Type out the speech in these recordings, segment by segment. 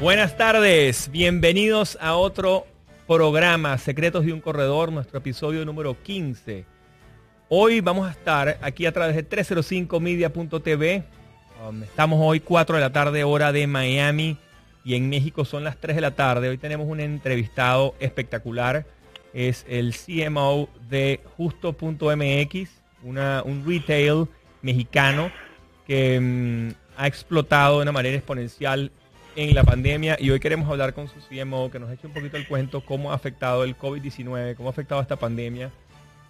Buenas tardes, bienvenidos a otro programa Secretos de un Corredor, nuestro episodio número 15. Hoy vamos a estar aquí a través de 305media.tv. Um, estamos hoy 4 de la tarde hora de Miami y en México son las 3 de la tarde. Hoy tenemos un entrevistado espectacular. Es el CMO de justo.mx, un retail mexicano que mm, ha explotado de una manera exponencial en la pandemia y hoy queremos hablar con su CMO que nos eche un poquito el cuento cómo ha afectado el COVID-19, cómo ha afectado esta pandemia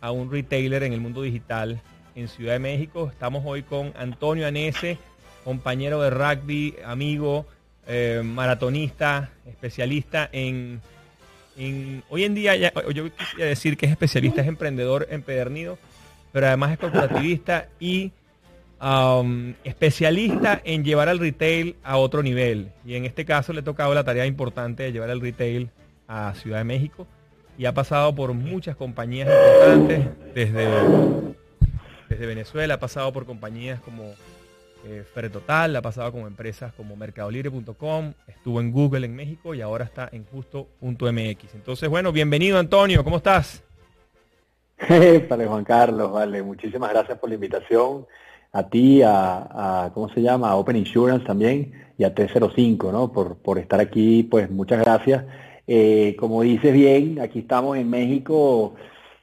a un retailer en el mundo digital en Ciudad de México. Estamos hoy con Antonio Anese, compañero de rugby, amigo, eh, maratonista, especialista en, Hoy en día yo quisiera decir que es especialista, es emprendedor empedernido, pero además es corporativista y Um, especialista en llevar al retail a otro nivel. Y en este caso le ha tocado la tarea importante de llevar el retail a Ciudad de México. Y ha pasado por muchas compañías importantes, desde, desde Venezuela, ha pasado por compañías como eh, Total, ha pasado con empresas como mercadolibre.com, estuvo en Google en México y ahora está en justo.mx. Entonces, bueno, bienvenido Antonio, ¿cómo estás? Vale, Juan Carlos, vale, muchísimas gracias por la invitación a ti, a, ¿cómo se llama? A Open Insurance también y a 305, ¿no? Por, por estar aquí, pues muchas gracias. Eh, como dices bien, aquí estamos en México,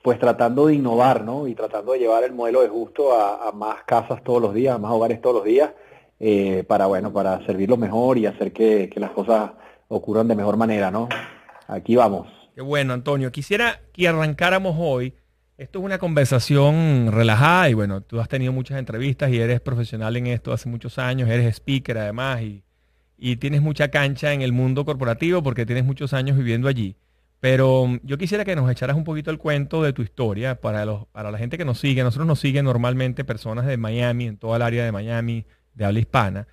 pues tratando de innovar, ¿no? Y tratando de llevar el modelo de justo a, más casas todos los días, a más hogares todos los días, eh, para, bueno, para servirlo mejor y hacer que, las cosas ocurran de mejor manera, ¿no? Aquí vamos. Qué bueno, Antonio. Quisiera que arrancáramos hoy esto es una conversación relajada y bueno, tú has tenido muchas entrevistas y eres profesional en esto hace muchos años, eres speaker además y, tienes mucha cancha en el mundo corporativo porque tienes muchos años viviendo allí. Pero um, yo quisiera que nos echaras un poquito el cuento de tu historia para, los, para la gente que nos sigue. Nosotros nos siguen normalmente personas de Miami, en toda el área de Miami, de habla hispana,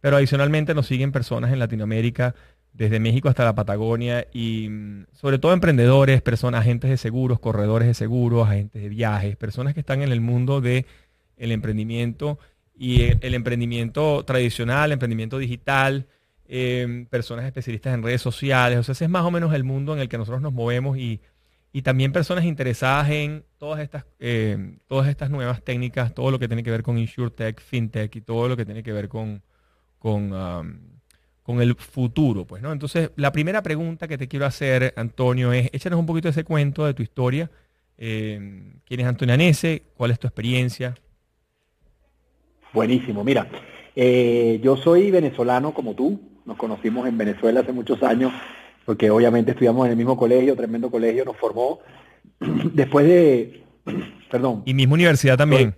pero adicionalmente nos siguen personas en Latinoamérica desde México hasta la Patagonia y mm, sobre todo emprendedores, personas, agentes de seguros, corredores de seguros, agentes de viajes, personas que están en el mundo del el emprendimiento y el, emprendimiento tradicional, el emprendimiento digital, em, personas especialistas en redes sociales, o sea, ese es más o menos el mundo en el que nosotros nos movemos y, también personas interesadas en todas estas, em, todas estas nuevas técnicas, todo lo que tiene que ver con InsurTech, FinTech y todo lo que tiene que ver con, con con el futuro, pues, ¿no? Entonces, la primera pregunta que te quiero hacer, Antonio, es échanos un poquito ese cuento de tu historia. Eh, ¿Quién es Antonio Anese? ¿Cuál es tu experiencia? Buenísimo, mira, eh, yo soy venezolano como tú, nos conocimos en Venezuela hace muchos años, porque obviamente estudiamos en el mismo colegio, tremendo colegio, nos formó. Después de, perdón. Y misma universidad también,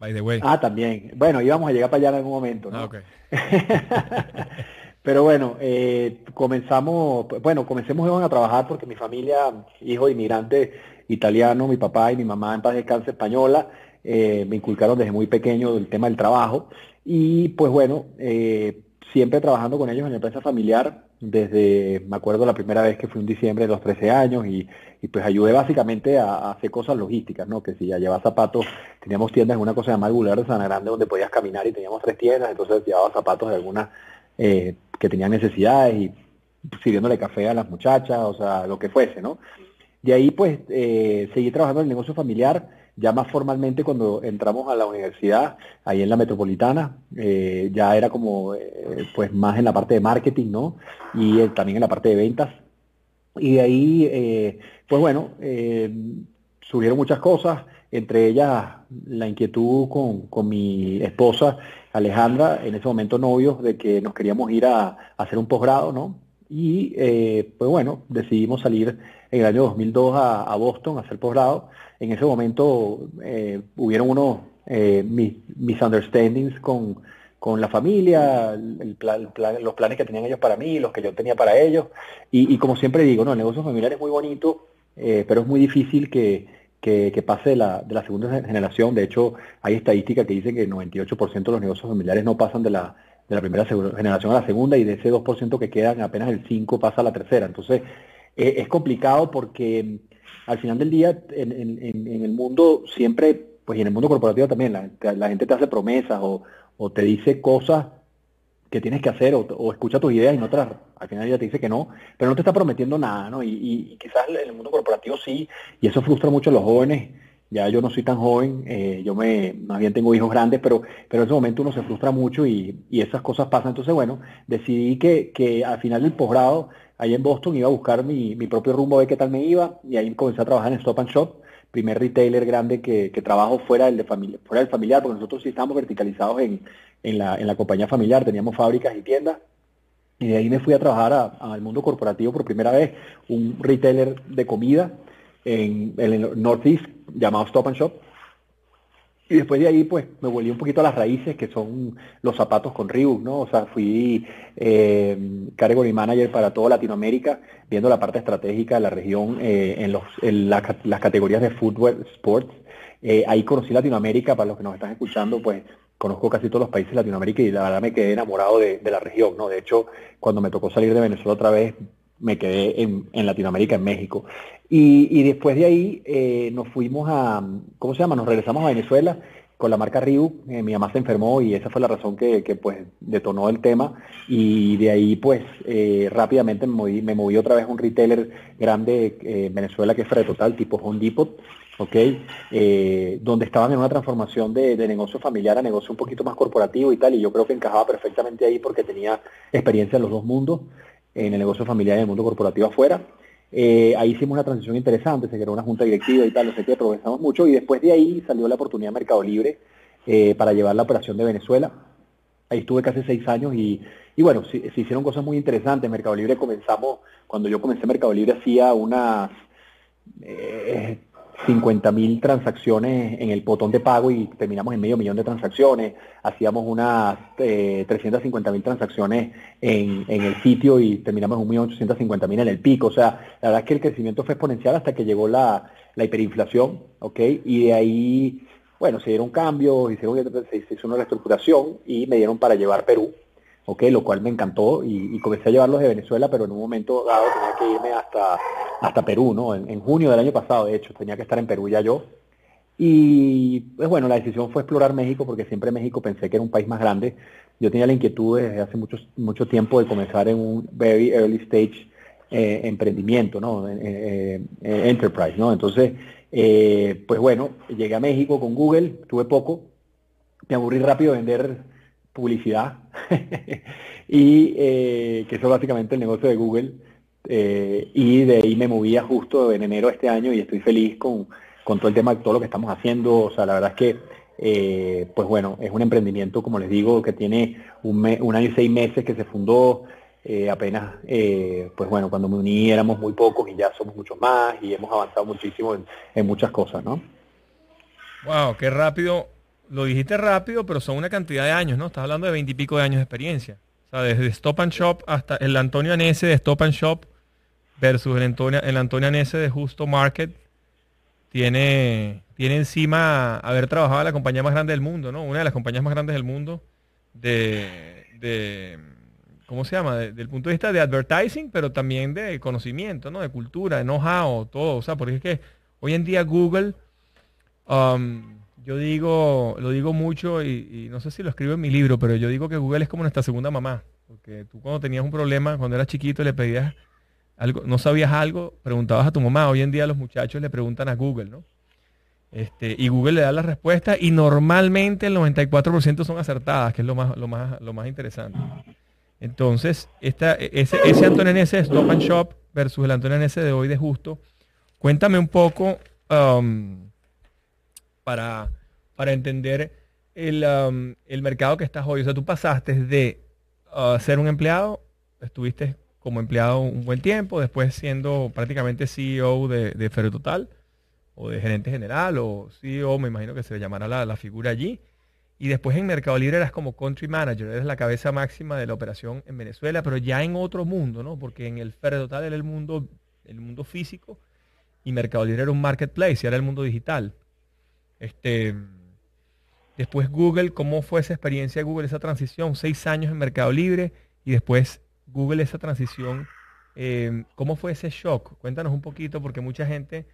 by the way. Ah, también. Bueno, íbamos a llegar para allá en algún momento, ¿no? Ah, okay. Pero bueno, eh, comenzamos, bueno, comencemos a trabajar porque mi familia, hijo de inmigrante italiano, mi papá y mi mamá en paz descanse española, eh, me inculcaron desde muy pequeño el tema del trabajo y pues bueno, eh, siempre trabajando con ellos en la empresa familiar, desde, me acuerdo la primera vez que fui en diciembre de los 13 años y, pues ayudé básicamente a, hacer cosas logísticas, ¿no? Que si ya llevaba zapatos, teníamos tiendas en una cosa llamada Boulevard de Sana Grande donde podías caminar y teníamos tres tiendas, entonces llevaba zapatos de algunas eh, que tenían necesidades y sirviéndole café a las muchachas, o sea, lo que fuese, ¿no? De ahí pues eh, seguí trabajando en el negocio familiar, ya más formalmente cuando entramos a la universidad, ahí en la metropolitana, eh, ya era como eh, pues más en la parte de marketing, ¿no? Y también en la parte de ventas. Y de ahí, pues bueno, surgieron muchas cosas, entre ellas la inquietud con, con, mi esposa Alejandra, en ese momento novios, de que nos queríamos ir a, a hacer un posgrado, ¿no? Y pues bueno, decidimos salir en el año 2002 a, Boston a hacer posgrado. En ese momento eh, hubieron unos eh, misunderstandings con, con la familia, el los planes que tenían ellos para mí, los que yo tenía para ellos. Y, como siempre digo, no, el negocio familiar es muy bonito, eh, pero es muy difícil que, que, pase de la, de la, segunda generación. De hecho, hay estadísticas que dicen que el 98% de los negocios familiares no pasan de la, de la primera generación a la segunda y de ese 2% que quedan, apenas el 5% pasa a la tercera. Entonces, eh, es complicado porque al final del día en, el mundo siempre, pues y en el mundo corporativo también, la, gente te hace promesas o, te dice cosas que tienes que hacer o, escucha tus ideas y no te al final ella te dice que no, pero no te está prometiendo nada, ¿no? Y, quizás en el mundo corporativo sí, y eso frustra mucho a los jóvenes. Ya yo no soy tan joven, eh, yo me, más bien tengo hijos grandes, pero, pero en ese momento uno se frustra mucho y, esas cosas pasan. Entonces, bueno, decidí que, que al final del posgrado ahí en Boston, iba a buscar mi, propio rumbo, a ver qué tal me iba, y ahí comencé a trabajar en Stop and Shop, primer retailer grande que, trabajo fuera del, de familia, fuera del familiar, porque nosotros sí estábamos verticalizados en, la, compañía familiar, teníamos fábricas y tiendas, y de ahí me fui a trabajar al mundo corporativo por primera vez, un retailer de comida en, en el Northeast llamado Stop and Shop, y después de ahí, pues, me volví un poquito a las raíces, que son los zapatos con Reebok, ¿no? O sea, fui eh, category manager para toda Latinoamérica, viendo la parte estratégica de la región eh, en, los, en las categorías de footwear, sports. Eh, ahí conocí Latinoamérica, para los que nos están escuchando, pues, conozco casi todos los países de Latinoamérica y la verdad me quedé enamorado de, la región, ¿no? De hecho, cuando me tocó salir de Venezuela otra vez, me quedé en, en Latinoamérica, en México. Y, después de ahí eh, nos fuimos a, ¿cómo se llama? Nos regresamos a Venezuela con la marca Riu. Eh, mi mamá se enfermó y esa fue la razón que, pues detonó el tema. Y de ahí pues eh, rápidamente me moví, me moví otra vez a un retailer grande en Venezuela que es Fred Total, tipo Home Depot. ¿ok? donde estaban en una transformación de, de, negocio familiar a negocio un poquito más corporativo y tal, y yo creo que encajaba perfectamente ahí porque tenía experiencia en los dos mundos, en el negocio familiar y en el mundo corporativo afuera. Eh, ahí hicimos una transición interesante, se creó una junta directiva y tal, no sé qué, progresamos mucho y después de ahí salió la oportunidad de Mercado Libre eh, para llevar la operación de Venezuela. Ahí estuve casi seis años y, bueno, se, hicieron cosas muy interesantes. Mercado Libre comenzamos, cuando yo comencé Mercado Libre hacía unas eh, 50.000 transacciones en el botón de pago y terminamos en medio millón de transacciones. Hacíamos unas eh, 350.000 transacciones en, el sitio y terminamos en 1.850.000 en el pico. O sea, la verdad es que el crecimiento fue exponencial hasta que llegó la, la hiperinflación, ¿ok? Y de ahí, bueno, se dieron cambios, hicieron, se hizo una reestructuración y me dieron para llevar Perú lo cual me encantó y, comencé a llevarlos de Venezuela, pero en un momento dado tenía que irme hasta, hasta Perú, ¿no? En, junio del año pasado, de hecho, tenía que estar en Perú ya yo. Y pues bueno, la decisión fue explorar México porque siempre México pensé que era un país más grande. Yo tenía la inquietud desde hace mucho, mucho tiempo de comenzar en un very early stage eh, emprendimiento, ¿no? Eh, eh, enterprise, ¿no? Entonces, pues bueno, llegué a México con Google, tuve poco, me aburrí rápido de vender publicidad y eh, que eso es básicamente el negocio de Google eh, y de ahí me movía justo en enero de este año y estoy feliz con, todo el tema todo lo que estamos haciendo. O sea la verdad es que eh, pues bueno es un emprendimiento como les digo que tiene un, un año y seis meses que se fundó apenas pues bueno cuando me uní éramos muy pocos y ya somos muchos más y hemos avanzado muchísimo en, en muchas cosas no wow qué rápido lo dijiste rápido, pero son una cantidad de años, ¿no? Estás hablando de veintipico de años de experiencia. O sea, desde Stop and Shop hasta el Antonio Anese de Stop and Shop versus el Antonio, el Antonio Anese de Justo Market, tiene, tiene encima haber trabajado en la compañía más grande del mundo, ¿no? Una de las compañías más grandes del mundo de, ¿cómo se llama? del punto de vista de advertising, pero también de conocimiento, ¿no? De cultura, de know-how, todo. O sea, porque es que hoy en día Google, um, yo digo, lo digo mucho y, no sé si lo escribo en mi libro, pero yo digo que Google es como nuestra segunda mamá. Porque tú cuando tenías un problema, cuando eras chiquito, le pedías algo, no sabías algo, preguntabas a tu mamá. Hoy en día los muchachos le preguntan a Google, ¿no? Este, y Google le da la respuesta y normalmente el 94% son acertadas, que es lo más, lo más, lo más interesante. Entonces, esta, ese, ese Antonio NS Stop and Shop versus el Antonio NS de hoy de Justo, cuéntame un poco um, para, para entender el, um, el, mercado que estás hoy. O sea, tú pasaste de uh, ser un empleado, estuviste como empleado un buen tiempo, después siendo prácticamente CEO de, de Total o de gerente general o CEO, me imagino que se llamará la, la figura allí. Y después en Mercado Libre eras como country manager, eres la cabeza máxima de la operación en Venezuela, pero ya en otro mundo, ¿no? Porque en el Total era el mundo, el mundo físico y Mercado Libre era un marketplace, y era el mundo digital. Este, después Google, ¿cómo fue esa experiencia de Google, esa transición? Seis años en Mercado Libre y después Google esa transición. Eh, ¿Cómo fue ese shock? Cuéntanos un poquito porque mucha gente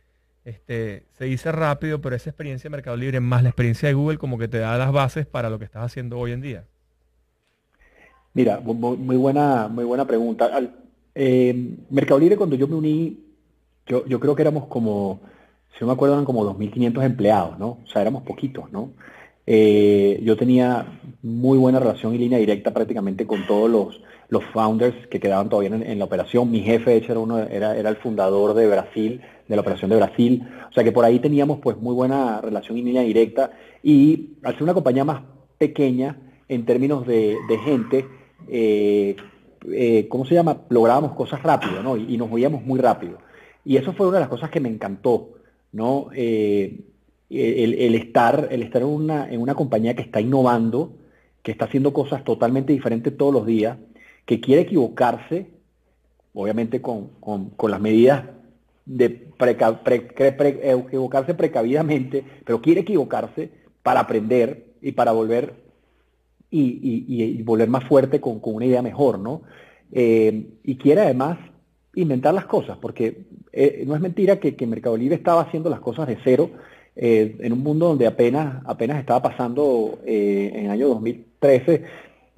este, se dice rápido, pero esa experiencia de Mercado Libre más la experiencia de Google como que te da las bases para lo que estás haciendo hoy en día. Mira, muy buena, muy buena pregunta. Eh, Mercado Libre cuando yo me uní, yo, yo creo que éramos como, si no me acuerdo, eran como 2.500 empleados, ¿no? O sea, éramos poquitos, ¿no? Eh, yo tenía muy buena relación y línea directa prácticamente con todos los, los founders que quedaban todavía en, la operación. Mi jefe, de hecho, era, uno, era, era el fundador de Brasil, de la operación de Brasil. O sea que por ahí teníamos pues muy buena relación y línea directa. Y al ser una compañía más pequeña en términos de, gente, eh, eh, ¿cómo se llama? Lográbamos cosas rápido, ¿no? Y, nos movíamos muy rápido. Y eso fue una de las cosas que me encantó, ¿no? Eh, el, estar, el estar en, una, en una compañía que está innovando, que está haciendo cosas totalmente diferentes todos los días, que quiere equivocarse, obviamente con, con las medidas de equivocarse precavidamente, pero quiere equivocarse para aprender y para volver y, volver más fuerte con, una idea mejor, ¿no? Eh, y quiere además inventar las cosas, porque eh, no es mentira que, que, Mercado Libre estaba haciendo las cosas de cero eh, en un mundo donde apenas, apenas estaba pasando en el año 2013,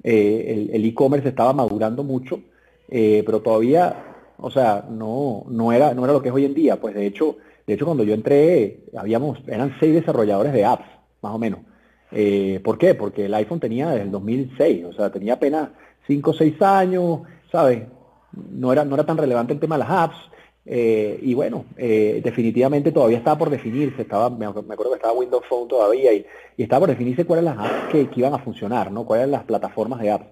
el e-commerce estaba madurando mucho, pero todavía o sea, no, no, era, no era lo que es hoy en día. Pues de hecho, de hecho cuando yo entré, habíamos, eran seis desarrolladores de apps, más o menos. Eh, ¿Por qué? Porque el iPhone tenía desde el 2006, o sea, tenía apenas cinco o seis años, ¿sabes? No era, no era tan relevante el tema de las apps. Eh, y bueno, eh, definitivamente todavía estaba por definirse, estaba, me, acuerdo que estaba Windows Phone todavía y, estaba por definirse cuáles eran las apps que, iban a funcionar, ¿no? Cuáles eran las plataformas de apps.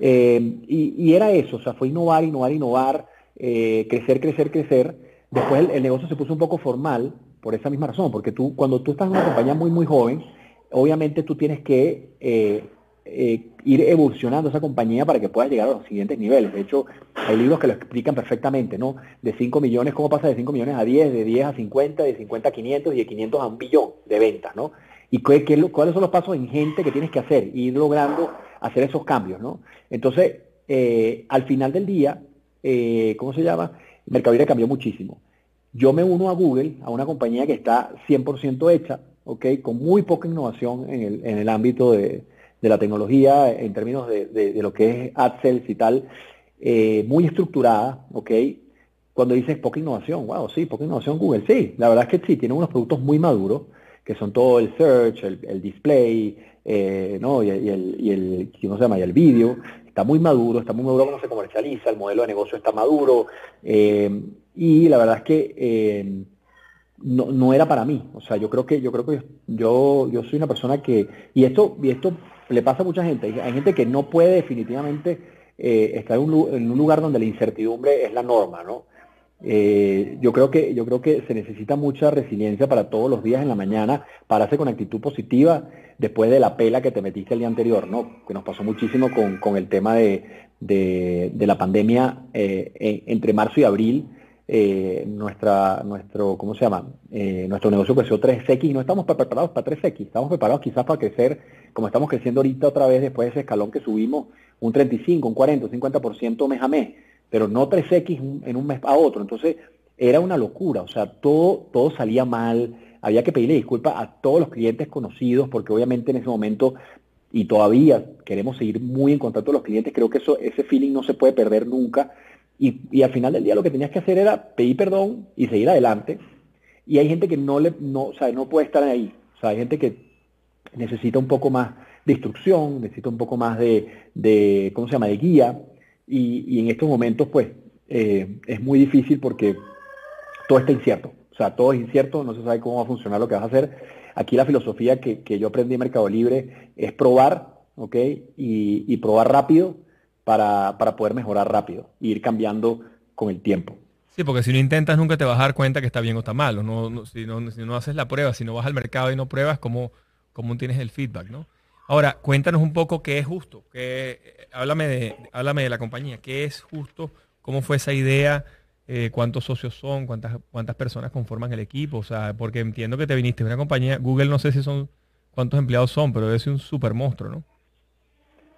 y, y, era eso, o sea, fue innovar, innovar, innovar. Eh, crecer, crecer, crecer. Después el, negocio se puso un poco formal por esa misma razón, porque tú, cuando tú estás en una compañía muy, muy joven, obviamente tú tienes que eh, eh, ir evolucionando esa compañía para que puedas llegar a los siguientes niveles. De hecho, hay libros que lo explican perfectamente, ¿no? De 5 millones, cómo pasa de 5 millones a 10, de 10 a 50, de 50 a 500 y de 500 a un billón de ventas, ¿no? Y qué, cuáles son los pasos en gente que tienes que hacer, ir logrando hacer esos cambios, ¿no? Entonces, al final del día, eh, ¿cómo se llama? Mercado cambió muchísimo. Yo me uno a Google, a una compañía que está 100% hecha, ¿ok? Con muy poca innovación en el, en el ámbito de, la tecnología, en términos de, lo que es AdSales y tal, eh, muy estructurada, ¿ok? Cuando dices poca innovación, wow, sí, poca innovación Google, sí, la verdad es que sí, tiene unos productos muy maduros, que son todo el search, el, display, eh, ¿no? Y, el, y el, ¿cómo se llama? Y el vídeo, está muy maduro, está muy maduro cuando se comercializa, el modelo de negocio está maduro, eh, y la verdad es que eh, no, era para mí. O sea, yo creo que, yo creo que yo, yo soy una persona que, y esto, y esto le pasa a mucha gente, hay gente que no puede definitivamente eh, estar en un, lugar donde la incertidumbre es la norma, ¿no? yo creo que yo creo que se necesita mucha resiliencia para todos los días en la mañana, pararse con actitud positiva después de la pela que te metiste el día anterior, ¿no? Que nos pasó muchísimo con, el tema de, la pandemia eh, entre marzo y abril. Eh, nuestra, nuestro, ¿cómo se llama? Eh, nuestro negocio creció 3X y no estamos preparados para 3X, estamos preparados quizás para crecer como estamos creciendo ahorita otra vez después de ese escalón que subimos, un 35, un 40, un 50% mes a mes, pero no 3X en un mes a otro. Entonces, era una locura, o sea, todo, todo salía mal, había que pedirle disculpas a todos los clientes conocidos, porque obviamente en ese momento, y todavía queremos seguir muy en contacto con los clientes, creo que eso, ese feeling no se puede perder nunca. Y, al final del día lo que tenías que hacer era pedir perdón y seguir adelante. Y hay gente que no le, no, o sea, no puede estar ahí. O sea, hay gente que necesita un poco más de instrucción, necesita un poco más de, de ¿cómo se llama?, de guía. Y, en estos momentos, pues, eh, es muy difícil porque todo está incierto. O sea, todo es incierto, no se sabe cómo va a funcionar lo que vas a hacer. Aquí la filosofía que, yo aprendí en Mercado Libre es probar, ¿ok? Y, probar rápido para, poder mejorar rápido e ir cambiando con el tiempo. Sí, porque si no intentas nunca te vas a dar cuenta que está bien o está mal. No, si, no, si, no, haces la prueba, si no vas al mercado y no pruebas, ¿cómo, cómo tienes el feedback? ¿no? Ahora, cuéntanos un poco qué es justo. Qué, háblame, de, háblame de la compañía. ¿Qué es justo? ¿Cómo fue esa idea? Eh, cuántos socios son, cuántas, cuántas personas conforman el equipo, o sea, porque entiendo que te viniste de una compañía, Google no sé si son cuántos empleados son, pero debe ser un super monstruo, ¿no?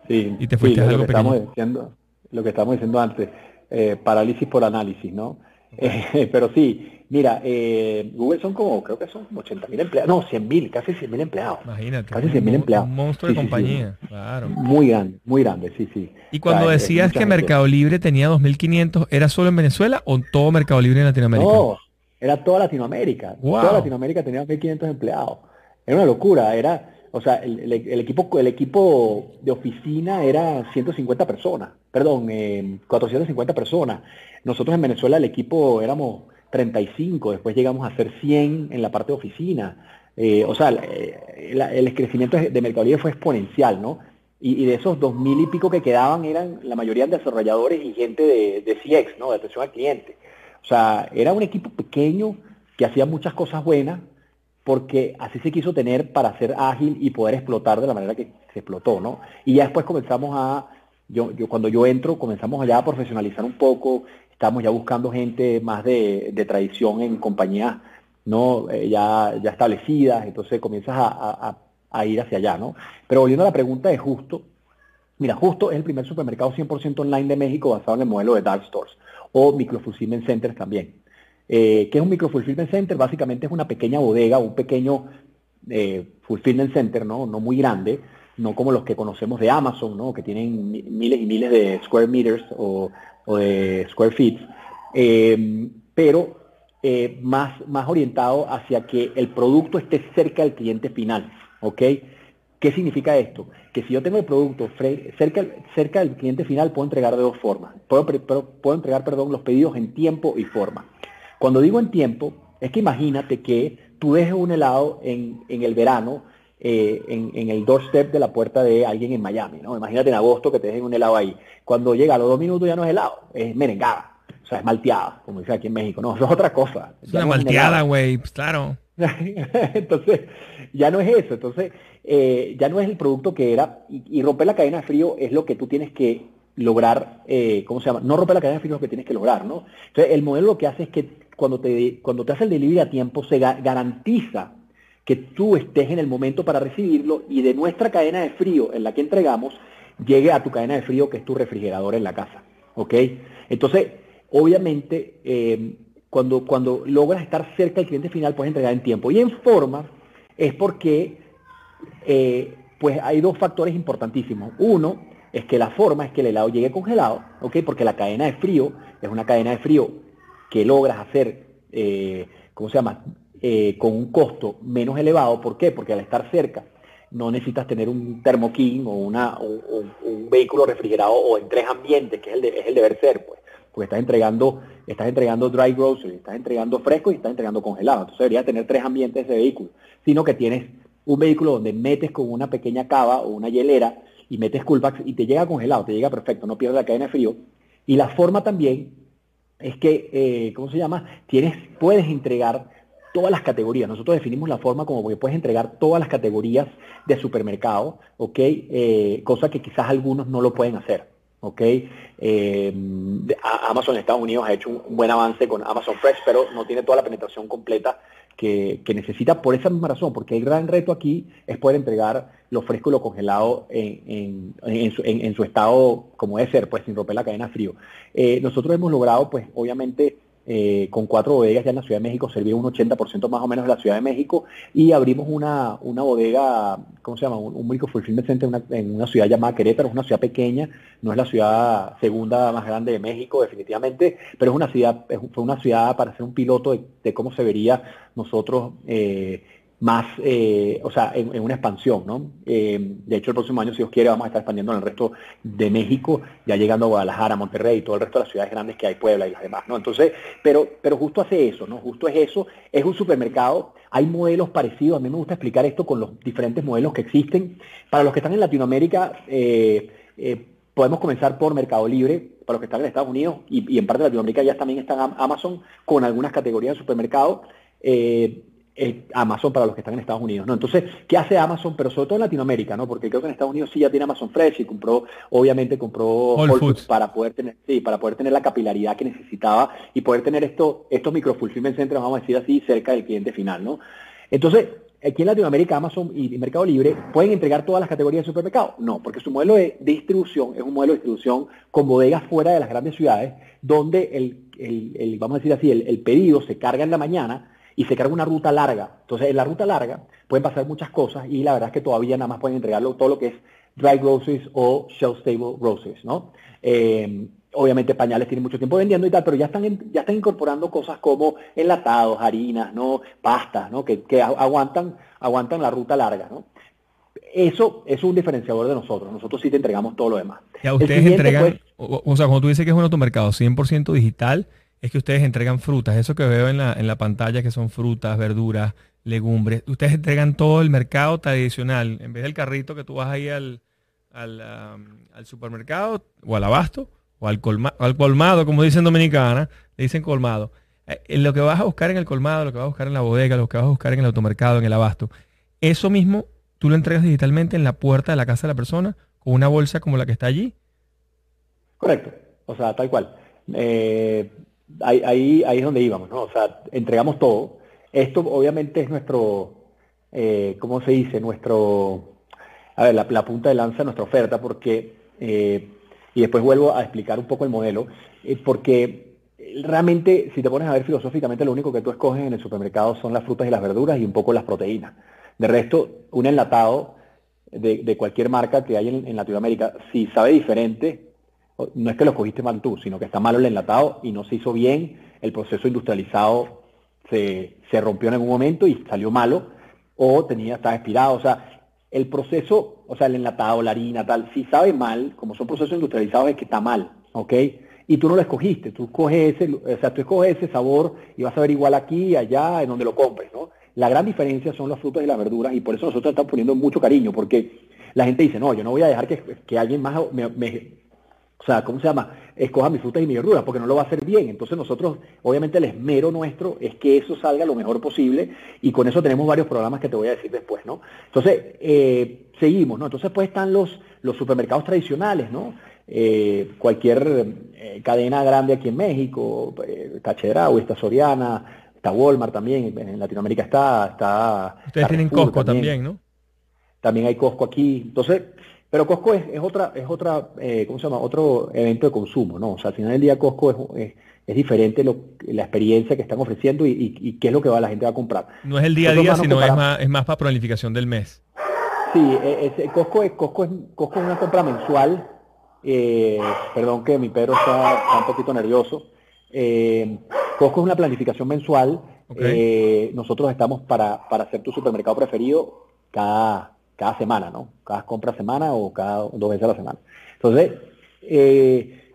Sí, y te fuiste lo que estamos diciendo, lo que estamos diciendo antes, eh, parálisis por análisis, ¿no? pero sí, Mira, eh, Google son como, creo que son 80 mil empleados, no, 100 mil, casi 100 mil empleados. Imagínate. Casi 100 mil empleados. Un monstruo de compañía, claro. Muy grande, muy grande, sí, sí. Y cuando decías que Mercado Libre tenía 2.500, ¿era solo en Venezuela o todo Mercado Libre en Latinoamérica? No, era toda Latinoamérica. Toda Latinoamérica tenía 2.500 empleados. Era una locura, era o sea, el, equipo, el equipo de oficina era 150 personas, perdón, 450 eh, personas. Nosotros en Venezuela el equipo éramos 35, después llegamos a ser 100 en la parte de oficina. Eh, o sea, eh, el, crecimiento de Mercado Libre fue exponencial, ¿no? Y, de esos dos mil y pico que quedaban eran la mayoría desarrolladores y gente de, de CX, ¿no? De atención al cliente. O sea, era un equipo pequeño que hacía muchas cosas buenas, porque así se quiso tener para ser ágil y poder explotar de la manera que se explotó, ¿no? Y ya después comenzamos a, yo, yo cuando yo entro, comenzamos ya a profesionalizar un poco, estamos ya buscando gente más de, tradición en compañías ¿no? Eh, ya, ya establecidas, entonces comienzas a, ir hacia allá, ¿no? Pero volviendo a la pregunta de Justo, mira, Justo es el primer supermercado 100% online de México basado en el modelo de Dark Stores o Microfulfillment Centers también. Eh, ¿Qué es un Microfulfillment Center? Básicamente es una pequeña bodega, un pequeño eh, fulfillment center, ¿no? No muy grande, no como los que conocemos de Amazon, ¿no? Que tienen miles y miles de square meters o, de square feet, eh, pero eh, más, más orientado hacia que el producto esté cerca del cliente final, ¿ok? ¿Qué significa esto? Que si yo tengo el producto cerca, cerca del cliente final, puedo entregar de dos formas. Puedo, puedo entregar, perdón, los pedidos en tiempo y forma. Cuando digo en tiempo, es que imagínate que tú dejes un helado en, en el verano eh, en, el doorstep de la puerta de alguien en Miami, ¿no? Imagínate en agosto que te dejen un helado ahí. Cuando llega a los dos minutos ya no es helado, es merengada. O sea, es malteada, como dice aquí en México. No, eso es otra cosa. Es una malteada, güey, pues, claro. Entonces, ya no es eso. Entonces, eh, ya no es el producto que era. Y, romper la cadena de frío es lo que tú tienes que lograr, eh, ¿cómo se llama? No romper la cadena de frío es lo que tienes que lograr, ¿no? Entonces, el modelo lo que hace es que cuando te, cuando te hace el delivery a tiempo, se garantiza que tú estés en el momento para recibirlo y de nuestra cadena de frío en la que entregamos, llegue a tu cadena de frío que es tu refrigerador en la casa. ¿Ok? Entonces, obviamente, eh, cuando, cuando logras estar cerca del cliente final, puedes entregar en tiempo. Y en forma es porque eh, pues hay dos factores importantísimos. Uno es que la forma es que el helado llegue congelado, ¿ok? Porque la cadena de frío es una cadena de frío que logras hacer, eh, ¿cómo se llama? Eh, con un costo menos elevado. ¿Por qué? Porque al estar cerca no necesitas tener un termoquín o una, un, vehículo refrigerado o en tres ambientes, que es el, es el deber ser, pues. Porque estás entregando, estás entregando dry grocery, estás entregando fresco y estás entregando congelado. Entonces deberías tener tres ambientes de vehículo. Sino que tienes un vehículo donde metes con una pequeña cava o una hielera y metes coolpacks y te llega congelado, te llega perfecto, no pierdes la cadena de frío. Y la forma también es que, eh, ¿cómo se llama? Tienes, puedes entregar todas las categorías. Nosotros definimos la forma como que puedes entregar todas las categorías de supermercado, ¿ok? Eh, cosa que quizás algunos no lo pueden hacer, ¿ok? Eh, Amazon en Estados Unidos ha hecho un buen avance con Amazon Fresh, pero no tiene toda la penetración completa que, necesita por esa misma razón, porque el gran reto aquí es poder entregar lo fresco y lo congelado en, su, estado como debe ser, pues sin romper la cadena frío. Eh, nosotros hemos logrado, pues obviamente, eh, con cuatro bodegas ya en la Ciudad de México, servía un 80% más o menos de la Ciudad de México y abrimos una, una bodega, ¿cómo se llama? Un, un microfulfillment center en una, ciudad llamada Querétaro, es una ciudad pequeña, no es la ciudad segunda más grande de México definitivamente, pero es una ciudad, fue una ciudad para hacer un piloto de, cómo se vería nosotros eh, más, eh, o sea, en, una expansión, ¿no? Eh, de hecho, el próximo año, si Dios quiere, vamos a estar expandiendo en el resto de México, ya llegando a Guadalajara, Monterrey y todo el resto de las ciudades grandes que hay, Puebla y las demás, ¿no? Entonces, pero, pero justo hace eso, ¿no? Justo es eso, es un supermercado, hay modelos parecidos, a mí me gusta explicar esto con los diferentes modelos que existen. Para los que están en Latinoamérica, eh, podemos comenzar por Mercado Libre, para los que están en Estados Unidos y, en parte de Latinoamérica ya también están Amazon con algunas categorías de supermercado. Eh, Amazon para los que están en Estados Unidos, ¿no? Entonces, ¿qué hace Amazon? Pero sobre todo en Latinoamérica, ¿no? Porque creo que en Estados Unidos sí ya tiene Amazon Fresh y compró, obviamente compró Whole Foods para poder tener, sí, para poder tener la capilaridad que necesitaba y poder tener esto, estos microfulfillment centers, vamos a decir así, cerca del cliente final, ¿no? Entonces, aquí en Latinoamérica, Amazon y Mercado Libre pueden entregar todas las categorías de supermercado. No, porque su modelo de distribución es un modelo de distribución con bodegas fuera de las grandes ciudades, donde el, vamos a decir así, el pedido se carga en la mañana y se carga una ruta larga. Entonces, en la ruta larga pueden pasar muchas cosas y la verdad es que todavía nada más pueden entregarlo todo lo que es dry groceries o shelf stable groceries, ¿no? Eh, obviamente pañales tienen mucho tiempo vendiendo y tal, pero ya están, ya están incorporando cosas como enlatados, harinas, ¿no? Pastas, ¿no? Que, aguantan, aguantan la ruta larga, ¿no? Eso es un diferenciador de nosotros. Nosotros sí te entregamos todo lo demás. Ya ustedes entregan, pues, o, sea, cuando tú dices que es un automercado 100% digital, es que ustedes entregan frutas. Eso que veo en la, en la pantalla que son frutas, verduras, legumbres. Ustedes entregan todo el mercado tradicional. En vez del carrito que tú vas ahí al, al, al supermercado o al abasto o al, al colmado, como dicen dominicana, le dicen colmado. Eh, lo que vas a buscar en el colmado, lo que vas a buscar en la bodega, lo que vas a buscar en el automercado, en el abasto, eso mismo tú lo entregas digitalmente en la puerta de la casa de la persona con una bolsa como la que está allí. Correcto, o sea, tal cual. Eh, ahí, ahí, ahí es donde íbamos, ¿no? O sea, entregamos todo. Esto obviamente es nuestro, eh, ¿cómo se dice? Nuestro, a ver, la, punta de lanza de nuestra oferta, porque, eh, y después vuelvo a explicar un poco el modelo, eh, porque realmente, si te pones a ver filosóficamente, lo único que tú escoges en el supermercado son las frutas y las verduras y un poco las proteínas. De resto, un enlatado de, cualquier marca que hay en Latinoamérica, si sabe diferente, no es que lo cogiste mal tú, sino que está malo el enlatado y no se hizo bien, el proceso industrializado se, rompió en algún momento y salió malo, o tenía, estaba expirado, o sea, el proceso, o sea, el enlatado, la harina, tal, si sabe mal, como son procesos industrializados, es que está mal, ¿ok? Y tú no lo escogiste, tú coges ese, o sea, tú escoges ese sabor y vas a ver igual aquí, allá, en donde lo compres, ¿no? La gran diferencia son los frutos y las verduras y por eso nosotros estamos poniendo mucho cariño, porque la gente dice, no, yo no voy a dejar que, alguien más me, o sea, ¿cómo se llama? Escoja mis frutas y mis verduras, porque no lo va a hacer bien. Entonces nosotros, obviamente el esmero nuestro es que eso salga lo mejor posible y con eso tenemos varios programas que te voy a decir después, ¿no? Entonces, eh, seguimos, ¿no? Entonces pues están los, los supermercados tradicionales, ¿no? Eh, cualquier eh, cadena grande aquí en México, eh, o esta Soriana, está Walmart también, en Latinoamérica está, está... Ustedes tienen Costco también, ¿no? También hay Costco aquí. Entonces, pero Costco es, es otra, es otra eh, ¿cómo se llama? Otro evento de consumo, ¿no? O sea, al final del día Costco es, es, diferente lo, la experiencia que están ofreciendo y, qué es lo que va, la gente va a comprar. No es el día a día, sino es más, es más para planificación del mes. Sí, es, Costco, es, Costco, es, Costco es una compra mensual. Eh, perdón que mi perro está, un poquito nervioso. Eh, Costco es una planificación mensual. Eh, nosotros estamos para, para hacer tu supermercado preferido cada cada semana, ¿no? Cada compra semana o cada dos veces a la semana. Entonces, eh,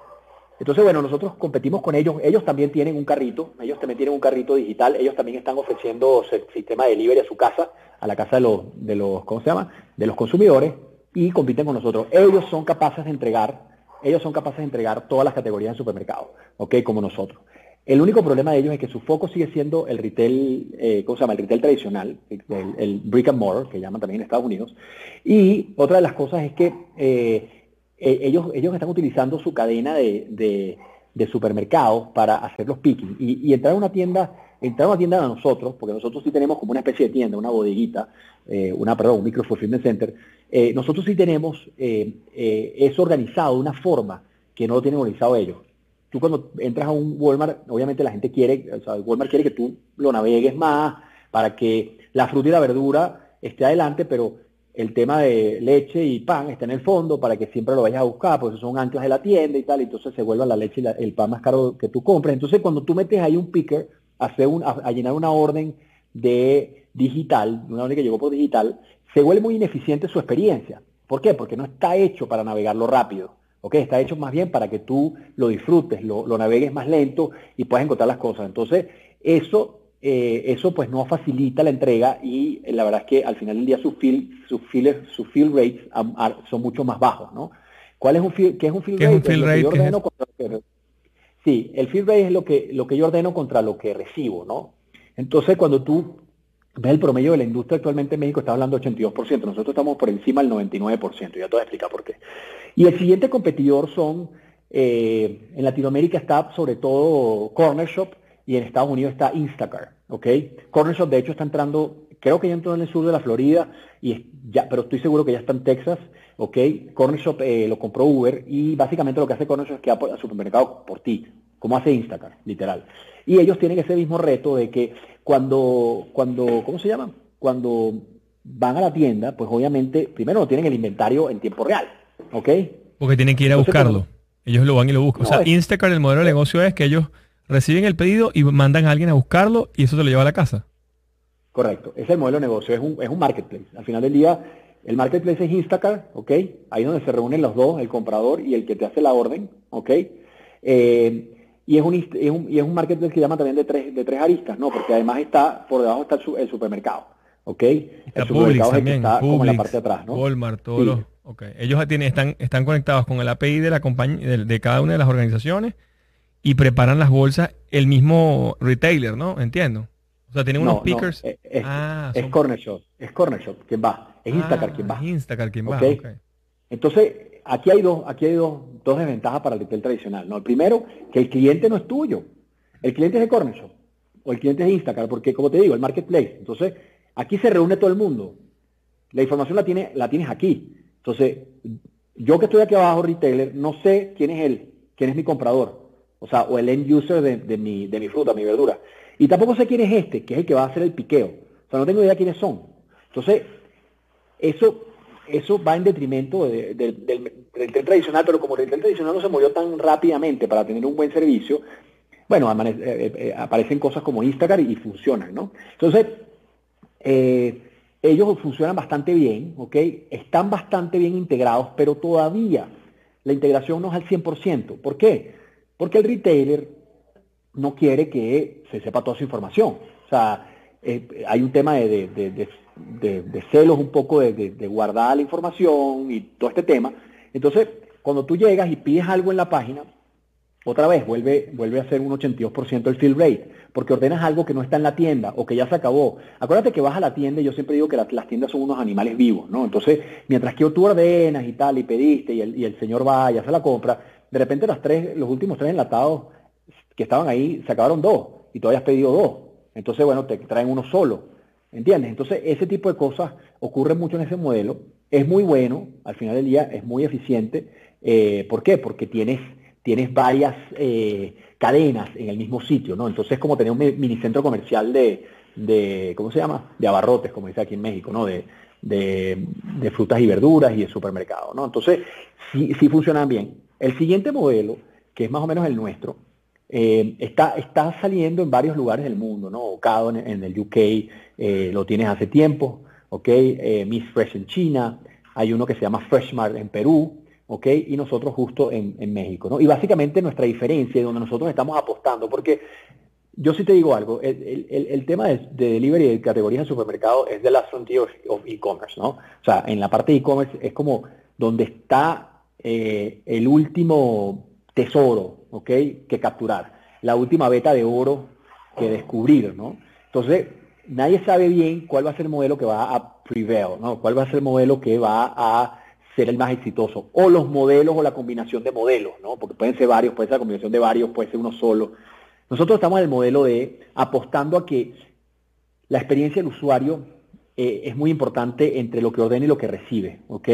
entonces, bueno, nosotros competimos con ellos. Ellos también tienen un carrito, ellos también tienen un carrito digital, ellos también están ofreciendo sistema de delivery a su casa, a la casa de los, de los, ¿cómo se llama? De los consumidores y compiten con nosotros. Ellos son capaces de entregar, ellos son capaces de entregar todas las categorías de supermercado, ¿ok? Como nosotros. El único problema de ellos es que su foco sigue siendo el retail, eh, ¿cómo se llama? El retail tradicional, el, brick and mortar, que llaman también en Estados Unidos. Y otra de las cosas es que eh, eh, ellos, ellos están utilizando su cadena de, de supermercados para hacer los picking. Y, entrar a una tienda, entrar a una tienda de nosotros, porque nosotros sí tenemos como una especie de tienda, una bodeguita, eh, una, perdón, un micro fulfillment center, eh, nosotros sí tenemos eh, eso organizado de una forma que no lo tienen organizado ellos. Tú cuando entras a un Walmart, obviamente la gente quiere, o sea, Walmart quiere que tú lo navegues más para que la fruta y la verdura esté adelante, pero el tema de leche y pan está en el fondo para que siempre lo vayas a buscar, porque son anclas de la tienda y tal, y entonces se vuelva la leche y el pan más caro que tú compras. Entonces, cuando tú metes ahí un picker a, hacer un, a, llenar una orden de digital, una orden que llegó por digital, se vuelve muy ineficiente su experiencia. ¿Por qué? Porque no está hecho para navegarlo rápido. ¿Ok? Está hecho más bien para que tú lo disfrutes, lo, lo navegues más lento y puedas encontrar las cosas. Entonces, eso eh, eso pues no facilita la entrega y eh, la verdad es que al final del día sus fill, sus fill, sus fill rates son mucho más bajos, ¿no? ¿Cuál es un fill, qué es un fill rate? sí, el fill rate es lo que, lo que yo ordeno contra lo que recibo, ¿no? Entonces cuando tú el promedio de la industria actualmente en México está hablando de 82%, nosotros estamos por encima del 99%, ya te voy a explicar por qué. Y el siguiente competidor son, eh, en Latinoamérica está sobre todo Corner Shop, y en Estados Unidos está Instacart, ¿ok? Corner Shop de hecho está entrando, creo que ya entró en el sur de la Florida, y ya, pero estoy seguro que ya está en Texas, ¿ok? Corner Shop eh, lo compró Uber y básicamente lo que hace Corner Shop es que va al supermercado por ti, como hace Instacart, literal. Y ellos tienen ese mismo reto de que cuando, cuando, ¿cómo se llama? Cuando van a la tienda, pues obviamente primero no tienen el inventario en tiempo real, ¿ok? Porque tienen que ir a buscarlo. ellos lo van y lo buscan. o sea, Instacart, el modelo de negocio es que ellos reciben el pedido y mandan a alguien a buscarlo y eso se lo lleva a la casa. Correcto, es el modelo de negocio, es un, es un marketplace. Al final del día, el marketplace es Instacart, ¿ok? Ahí donde se reúnen los dos, el comprador y el que te hace la orden, ¿ok? Eh, y, es un, es un, y es un marketplace que llama también de tres, de tres aristas, ¿no? Porque además está, por debajo está el, supermercado, ¿ok? el supermercado es el que está como en la parte de atrás, ¿no? Walmart, todos los... Okay. Ellos tienen, están, están conectados con el API de la compañía, de, de cada una de las organizaciones y preparan las bolsas el mismo retailer, ¿no? Entiendo. O sea, tienen unos speakers. Eh, es, ah, es, Corner Shop, es Corner Shop quien va, es Instacart quien va. Ah, Instacart quien va, Entonces, aquí hay dos, aquí hay dos, dos desventajas para el retail tradicional. ¿no? El primero, que el cliente no es tuyo. El cliente es de Corner Shop o el cliente es de Instacart, porque como te digo, el marketplace. Entonces, aquí se reúne todo el mundo. La información la, tiene, la tienes aquí. Entonces, yo que estoy aquí abajo, retailer, no sé quién es él, quién es mi comprador o sea, o el end user de, mi, de mi fruta, mi verdura. Y tampoco sé quién es este, que es el que va a hacer el piqueo. O sea, no tengo idea quiénes son. Entonces, eso, eso va en detrimento del retail tradicional, pero como el retail tradicional no se movió tan rápidamente para tener un buen servicio, bueno, eh, eh, eh, aparecen cosas como Instagram y, funcionan, ¿no? Entonces, ellos funcionan bastante bien, ¿ok? Están bastante bien integrados, pero todavía la integración no es al 100%. ¿Por qué? Porque el retailer no quiere que se sepa toda su información. O sea, hay un tema de, celos un poco de, guardar la información y todo este tema. Entonces, cuando tú llegas y pides algo en la página, otra vez vuelve, vuelve a ser un 82% el fill rate, porque ordenas algo que no está en la tienda o que ya se acabó. Acuérdate que vas a la tienda y yo siempre digo que las tiendas son unos animales vivos, ¿no? Entonces, mientras que tú ordenas y tal, y pediste, y el, y el señor va y hace la compra, de repente los, tres, los últimos tres enlatados que estaban ahí se acabaron dos y todavía has pedido dos. Entonces, bueno, te traen uno solo. ¿Entiendes? Entonces, ese tipo de cosas ocurren mucho en ese modelo. Es muy bueno, al final del día es muy eficiente. Eh, ¿Por qué? Porque tienes, tienes varias eh, cadenas en el mismo sitio, ¿no? Entonces es como tener un minicentro comercial de, de, ¿cómo se llama? De abarrotes, como dice aquí en México, ¿no? De, de, de frutas y verduras y de supermercado, ¿no? Entonces, sí, sí funcionan bien. El siguiente modelo, que es más o menos el nuestro, eh, está, está saliendo en varios lugares del mundo, ¿no? Ocado en, el UK, eh, lo tienes hace tiempo, ¿ok? Eh, Miss Fresh en China, hay uno que se llama Freshmart en Perú, ¿ok? Y nosotros justo en, México, ¿no? Y básicamente nuestra diferencia y donde nosotros estamos apostando, porque yo sí te digo algo, el, tema de, delivery de categorías de supermercado es de la frontier of e-commerce, ¿no? O sea, en la parte de e-commerce es como donde está el último tesoro, ¿ok? Que capturar, la última beta de oro que descubrir, ¿no? Entonces, nadie sabe bien cuál va a ser el modelo que va a prevail, ¿no? Cuál va a ser el modelo que va a ser el más exitoso. O los modelos o la combinación de modelos, ¿no? Porque pueden ser varios, puede ser la combinación de varios, puede ser uno solo. Nosotros estamos en el modelo de apostando a que la experiencia del usuario eh, es muy importante entre lo que ordena y lo que recibe, ¿ok?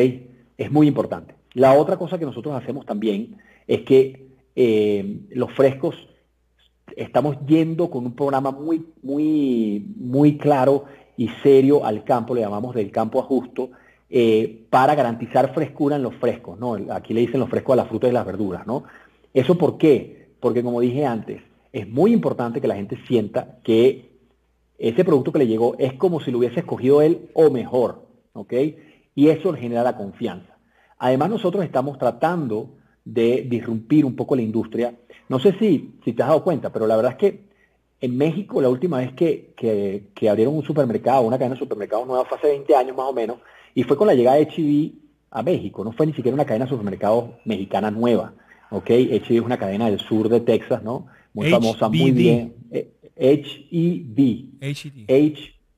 Es muy importante. La otra cosa que nosotros hacemos también es que eh, los frescos estamos yendo con un programa muy, muy, muy claro y serio al campo, le llamamos del campo a justo, eh, para garantizar frescura en los frescos, ¿no? Aquí le dicen los frescos a las frutas y las verduras, ¿no? ¿Eso por qué? Porque como dije antes, es muy importante que la gente sienta que ese producto que le llegó es como si lo hubiese escogido él o mejor. Y eso genera la confianza. Además, nosotros estamos tratando de disrumpir un poco la industria. No sé si, si te has dado cuenta, pero la verdad es que en México la última vez que, que, abrieron un supermercado, una cadena de supermercados nueva, fue hace 20 años más o menos, y fue con la llegada de HB a México. No fue ni siquiera una cadena de supermercados mexicana nueva. ¿ok? HB es una cadena del sur de Texas, ¿no? Muy famosa, muy bien. HEB.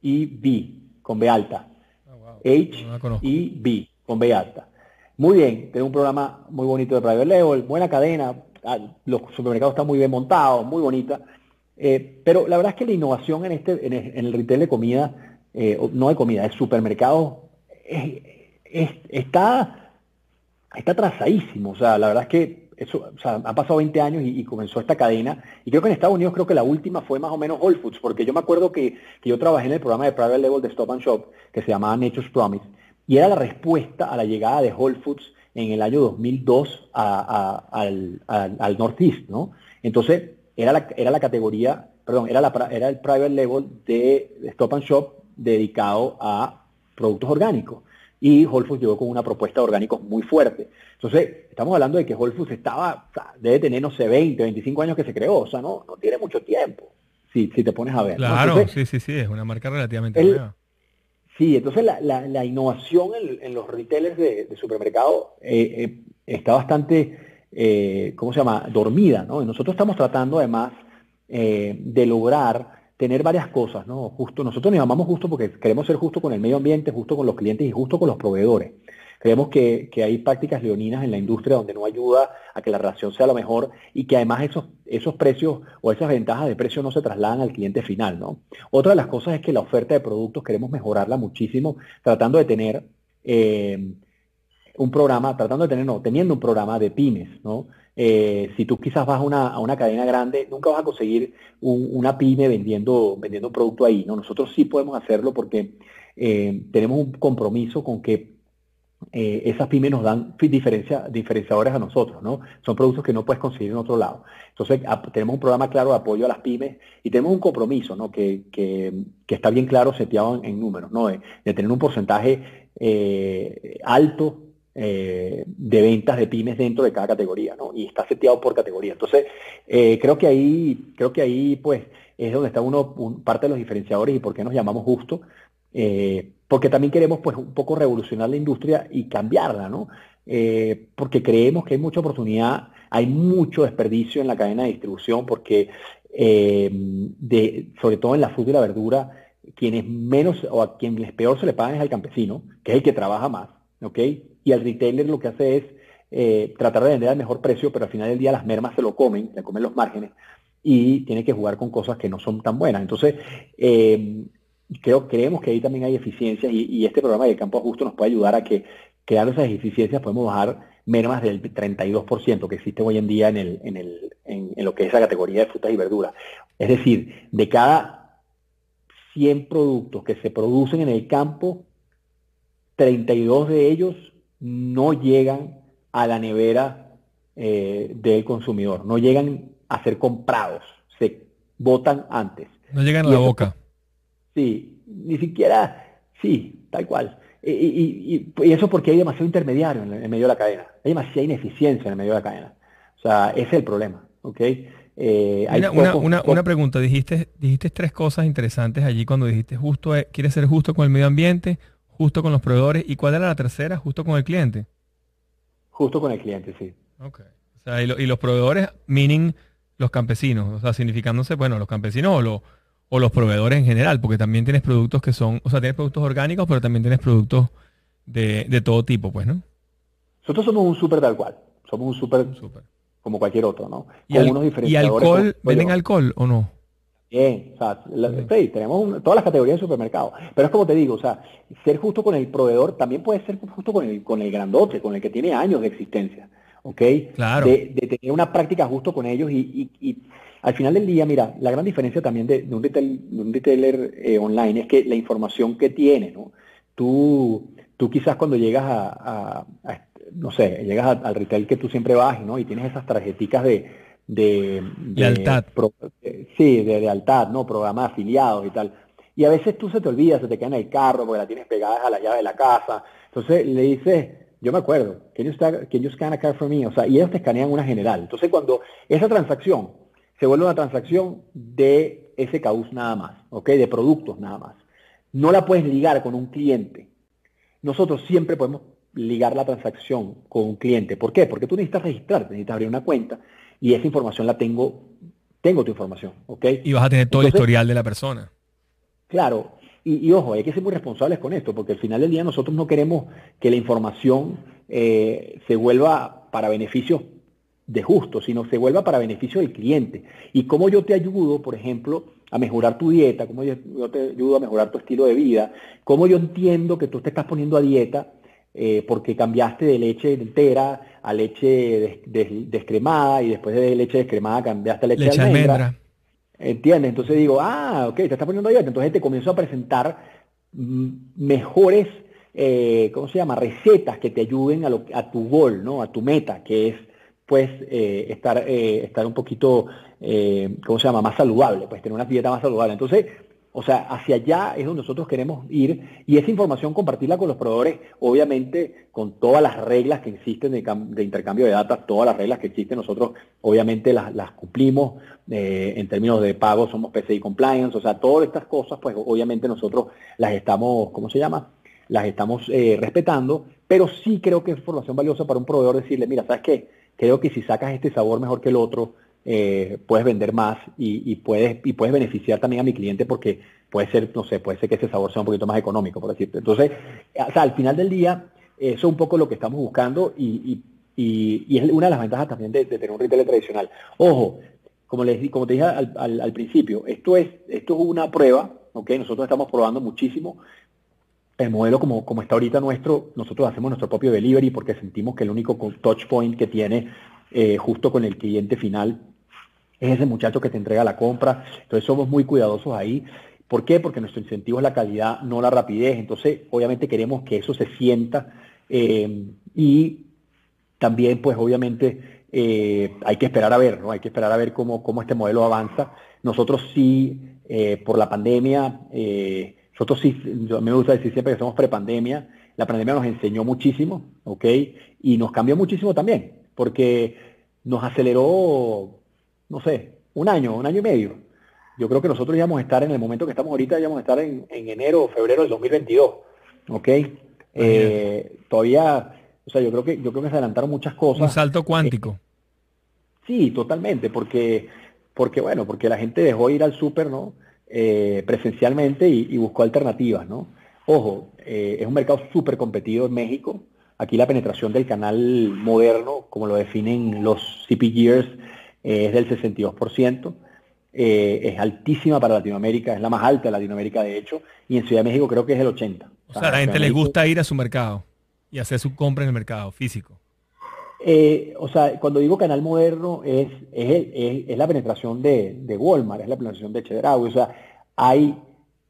HEB, con B alta. HEB, con B alta. Muy bien, tiene un programa muy bonito de private level, buena cadena, ah, los supermercados están muy bien montados, muy bonita. Eh, pero la verdad es que la innovación en, este, en, el, retail de comida, eh, no de comida, de supermercados, está, está atrasadísimo. O sea, la verdad es que eso, o pasado 20 años y, comenzó esta cadena. Y creo que en Estados Unidos creo que la última fue más o menos Whole Foods, porque yo me acuerdo que, que yo trabajé en el programa de private level de Stop and Shop, que se llamaba Nature's Promise y era la respuesta a la llegada de Whole Foods en el año 2002 al, al, Northeast, ¿no? Entonces, era la, era la categoría, perdón, era, la, era el private level de Stop and Shop dedicado a productos orgánicos. Y Whole Foods llegó con una propuesta de orgánicos muy fuerte. Entonces, estamos hablando de que Whole Foods estaba, debe tener, no sé, 20, 25 años que se creó, o sea, no, no tiene mucho tiempo, si, si te pones a ver. Claro, sí, sí, sí, es una marca relativamente nueva. Sí, entonces la, innovación en, los retailers de, supermercado eh, eh, está bastante, eh, ¿cómo se llama?, dormida, ¿no? Nosotros estamos tratando además de lograr tener varias cosas, ¿no? Justo, nosotros nos llamamos justo porque queremos ser justo con el medio ambiente, justo con los clientes y justo con los proveedores. Creemos que, hay prácticas leoninas en la industria donde no ayuda a que la relación sea lo mejor y que además esos, esos precios o esas ventajas de precio no se trasladan al cliente final. ¿no? Otra de las cosas es que la oferta de productos queremos mejorarla muchísimo, tratando de tener eh, un programa, tratando de tener, no, teniendo un programa de pymes. ¿no? Eh, si tú quizás vas a una, cadena grande, nunca vas a conseguir una pyme vendiendo, vendiendo un producto ahí. ¿no? Nosotros sí podemos hacerlo porque eh, tenemos un compromiso con que eh, esas pymes nos dan diferencia, diferenciadores a nosotros, ¿no? Son productos que no puedes conseguir en otro lado. Entonces, tenemos un programa claro de apoyo a las pymes y tenemos un compromiso, ¿no? Que, está bien claro seteado en, números, ¿no? De, tener un porcentaje eh, alto eh, de ventas de pymes dentro de cada categoría, ¿no? Y está seteado por categoría. Entonces, creo que ahí, creo que ahí, pues, es donde está uno, parte de los diferenciadores y por qué nos llamamos justo, eh, porque también queremos pues un poco revolucionar la industria y cambiarla, ¿no? Eh, porque creemos que hay mucha oportunidad, hay mucho desperdicio en la cadena de distribución, porque eh, sobre todo en la fruta y la verdura, quienes menos o a quienes peor se le pagan es al campesino, que es el que trabaja más, ¿ok? Y al retailer lo que hace es tratar de vender al mejor precio, pero al final del día las mermas se lo comen, se comen los márgenes, y tiene que jugar con cosas que no son tan buenas. Entonces, creo, creemos que ahí también hay eficiencias y, este programa de campo justo nos puede ayudar a que creando esas eficiencias podemos bajar menos del 32% que existe hoy en día en, el, en, el, en, lo que es la categoría de frutas y verduras. Es decir, de cada 100 productos que se producen en el campo, 32 de ellos no llegan a la nevera eh, del consumidor, no llegan a ser comprados, se votan antes. No llegan a la boca. Sí, ni siquiera, sí, tal cual. Y, eso porque hay demasiado intermediario en el medio de la cadena. Hay demasiada ineficiencia en el medio de la cadena. O sea, ese es el problema. ¿ok? Eh, una, pregunta, dijiste, dijiste tres cosas interesantes allí cuando dijiste justo, eh, quieres ser justo con el medio ambiente, justo con los proveedores, ¿y cuál era la tercera? Justo con el cliente. Justo con el cliente, sí. Ok. O sea, y, y los proveedores, meaning los campesinos, o sea, significándose, bueno, los campesinos o los o los proveedores en general, porque también tienes productos que son, o sea, tienes productos orgánicos, pero también tienes productos de, todo tipo, pues, ¿no? Nosotros somos un súper tal cual. Somos un súper como cualquier otro, ¿no? ¿Y, ¿Y alcohol? ¿Venden alcohol o no? Bien, o sea, tenemos todas las categorías de supermercado. Pero es como te digo, o sea, ser justo con el proveedor también puede ser justo con el, con el grandote, con el que tiene años de existencia. ¿Ok? Claro. De, tener una práctica justo con ellos y, al final del día, mira, la gran diferencia también de, un, retailer eh, online es que la información que tiene, ¿no? Tú, tú quizás cuando llegas a, no sé, llegas al retail que tú siempre vas, ¿no? Y tienes esas tarjeticas de de, lealtad. sí, de lealtad, ¿no? Programa de afiliados y tal. Y a veces tú se te olvidas, se te queda en el carro porque la tienes pegada a la llave de la casa. Entonces le dices, yo me acuerdo, can you, can you scan a card for me? O sea, y ellos te escanean una general. Entonces cuando esa transacción se vuelve una transacción de ese caus nada más, ¿ok? De productos nada más. No la puedes ligar con un cliente. Nosotros siempre podemos ligar la transacción con un cliente. ¿Por qué? Porque tú necesitas registrarte, necesitas abrir una cuenta y esa información la tengo, tengo tu información, ¿ok? Y vas a tener todo el historial de la persona. Claro, y, ojo, hay que ser muy responsables con esto, porque al final del día nosotros no queremos que la información eh, se vuelva para beneficio de justo, sino se vuelva para beneficio del cliente. Y cómo yo te ayudo, por ejemplo, a mejorar tu dieta, cómo yo, te ayudo a mejorar tu estilo de vida, cómo yo entiendo que tú te estás poniendo a dieta eh, porque cambiaste de leche entera a leche descremada y después de leche descremada cambiaste a leche, de almendra. ¿Entiendes? Entonces digo, ah, ok, te estás poniendo dieta. Entonces te comienzo a presentar mejores, eh, ¿cómo se llama? Recetas que te ayuden a, lo, a tu gol, ¿no? A tu meta, que es pues eh, estar, eh, estar un poquito, ¿cómo se llama? Más saludable, pues tener una dieta más saludable. Entonces, o sea, hacia allá es donde nosotros queremos ir y esa información compartirla con los proveedores, obviamente con todas las reglas que existen de, intercambio de datos, todas las reglas que existen, nosotros obviamente las, cumplimos eh, en términos de pago, somos PCI compliance, o sea, todas estas cosas, pues obviamente nosotros las estamos, ¿cómo se llama? Las estamos eh, respetando, pero sí creo que es información valiosa para un proveedor decirle, mira, ¿sabes qué? Creo que si sacas este sabor mejor que el otro, eh, puedes vender más y, puedes, y puedes beneficiar también a mi cliente porque puede ser, no sé, puede ser que ese sabor sea un poquito más económico, por decirte. Entonces, o sea, al final del día, eso es un poco lo que estamos buscando y, es una de las ventajas también de, tener un retail tradicional. Ojo, como, les, como te dije al, principio, esto es, esto es una prueba, ¿ok? Nosotros estamos probando muchísimo. El modelo como, como está ahorita nuestro, nosotros hacemos nuestro propio delivery porque sentimos que el único touch point que tiene eh, justo con el cliente final es ese muchacho que te entrega la compra. Entonces somos muy cuidadosos ahí. ¿Por qué? Porque nuestro incentivo es la calidad, no la rapidez. Entonces, obviamente queremos que eso se sienta eh, y también, pues, obviamente eh, hay que esperar a ver, ¿no? Hay que esperar a ver cómo, cómo este modelo avanza. Nosotros sí, por la pandemia, nosotros sí, me gusta decir siempre que somos prepandemia, la pandemia nos enseñó muchísimo, ¿ok? Y nos cambió muchísimo también, porque nos aceleró no sé, un año, un año y medio. Yo creo que nosotros íbamos a estar en el momento que estamos ahorita, íbamos a estar en, enero o febrero del 2022. ¿Ok? Eh, todavía, o sea, yo creo que yo creo que se adelantaron muchas cosas. Un salto cuántico. sí, totalmente, porque, porque bueno, porque la gente dejó ir al súper, ¿no? Eh, presencialmente y, buscó alternativas, ¿no? Ojo, eh, es un mercado súper competido en México. Aquí la penetración del canal moderno, como lo definen los CPGers, es del 62%, eh, es altísima para Latinoamérica, es la más alta de Latinoamérica de hecho, y en Ciudad de México creo que es el 80%. O sea, a la gente le gusta ir a su mercado y hacer su compra en el mercado físico. Eh, o sea, cuando digo canal moderno es, es, la penetración de, Walmart, es la penetración de Chedraui. O sea, hay,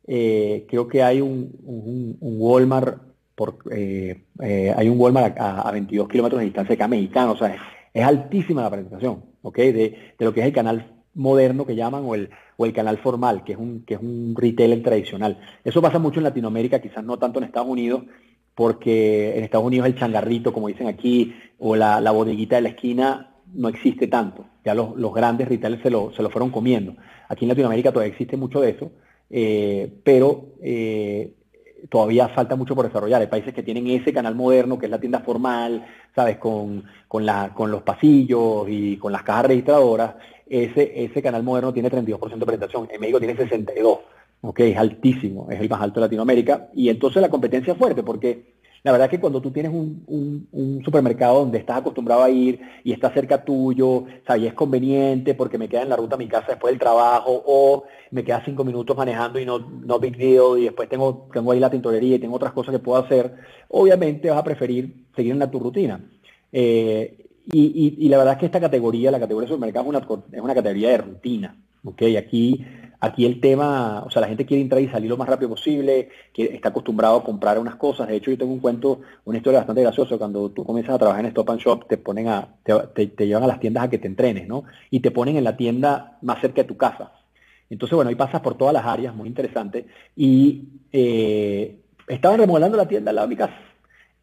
eh, creo que hay un, Walmart por, hay un Walmart a, 22 kilómetros de distancia de acá mexicano. O sea, es altísima la penetración, ¿ok? De, lo que es el canal moderno que llaman o el, o el canal formal, que es, un, que es un retailer tradicional. Eso pasa mucho en Latinoamérica, quizás no tanto en Estados Unidos, porque en Estados Unidos el changarrito, como dicen aquí, o la, la bodeguita de la esquina no existe tanto. Ya los, grandes retailers se lo, se lo fueron comiendo. Aquí en Latinoamérica todavía existe mucho de eso, eh, pero eh, todavía falta mucho por desarrollar. Hay países que tienen ese canal moderno, que es la tienda formal, ¿sabes? Con, con, la, con los pasillos y con las cajas registradoras. Ese, ese canal moderno tiene 32% de penetración. En México tiene 62%. ¿Ok? Es altísimo, es el más alto de Latinoamérica. Y entonces la competencia es fuerte, porque La verdad que cuando tú tienes un, supermercado donde estás acostumbrado a ir y está cerca tuyo, sabes, es conveniente porque me queda en la ruta a mi casa después del trabajo o me queda cinco minutos manejando y no, no big deal y después tengo, tengo ahí la tintorería y tengo otras cosas que puedo hacer, obviamente vas a preferir seguir en la, tu rutina. Eh, y, la verdad es que esta categoría, la categoría de supermercado, es una, es una categoría de rutina. ¿okay? Aquí, aquí el tema, o sea, la gente quiere entrar y salir lo más rápido posible, que está acostumbrado a comprar unas cosas. De hecho, yo tengo un cuento, una historia bastante graciosa. Cuando tú comienzas a trabajar en Stop and Shop, te ponen a, te, te, llevan a las tiendas a que te entrenes, ¿no? Y te ponen en la tienda más cerca de tu casa. Entonces, bueno, ahí pasas por todas las áreas, muy interesante. Y eh, estaban remodelando la tienda al lado de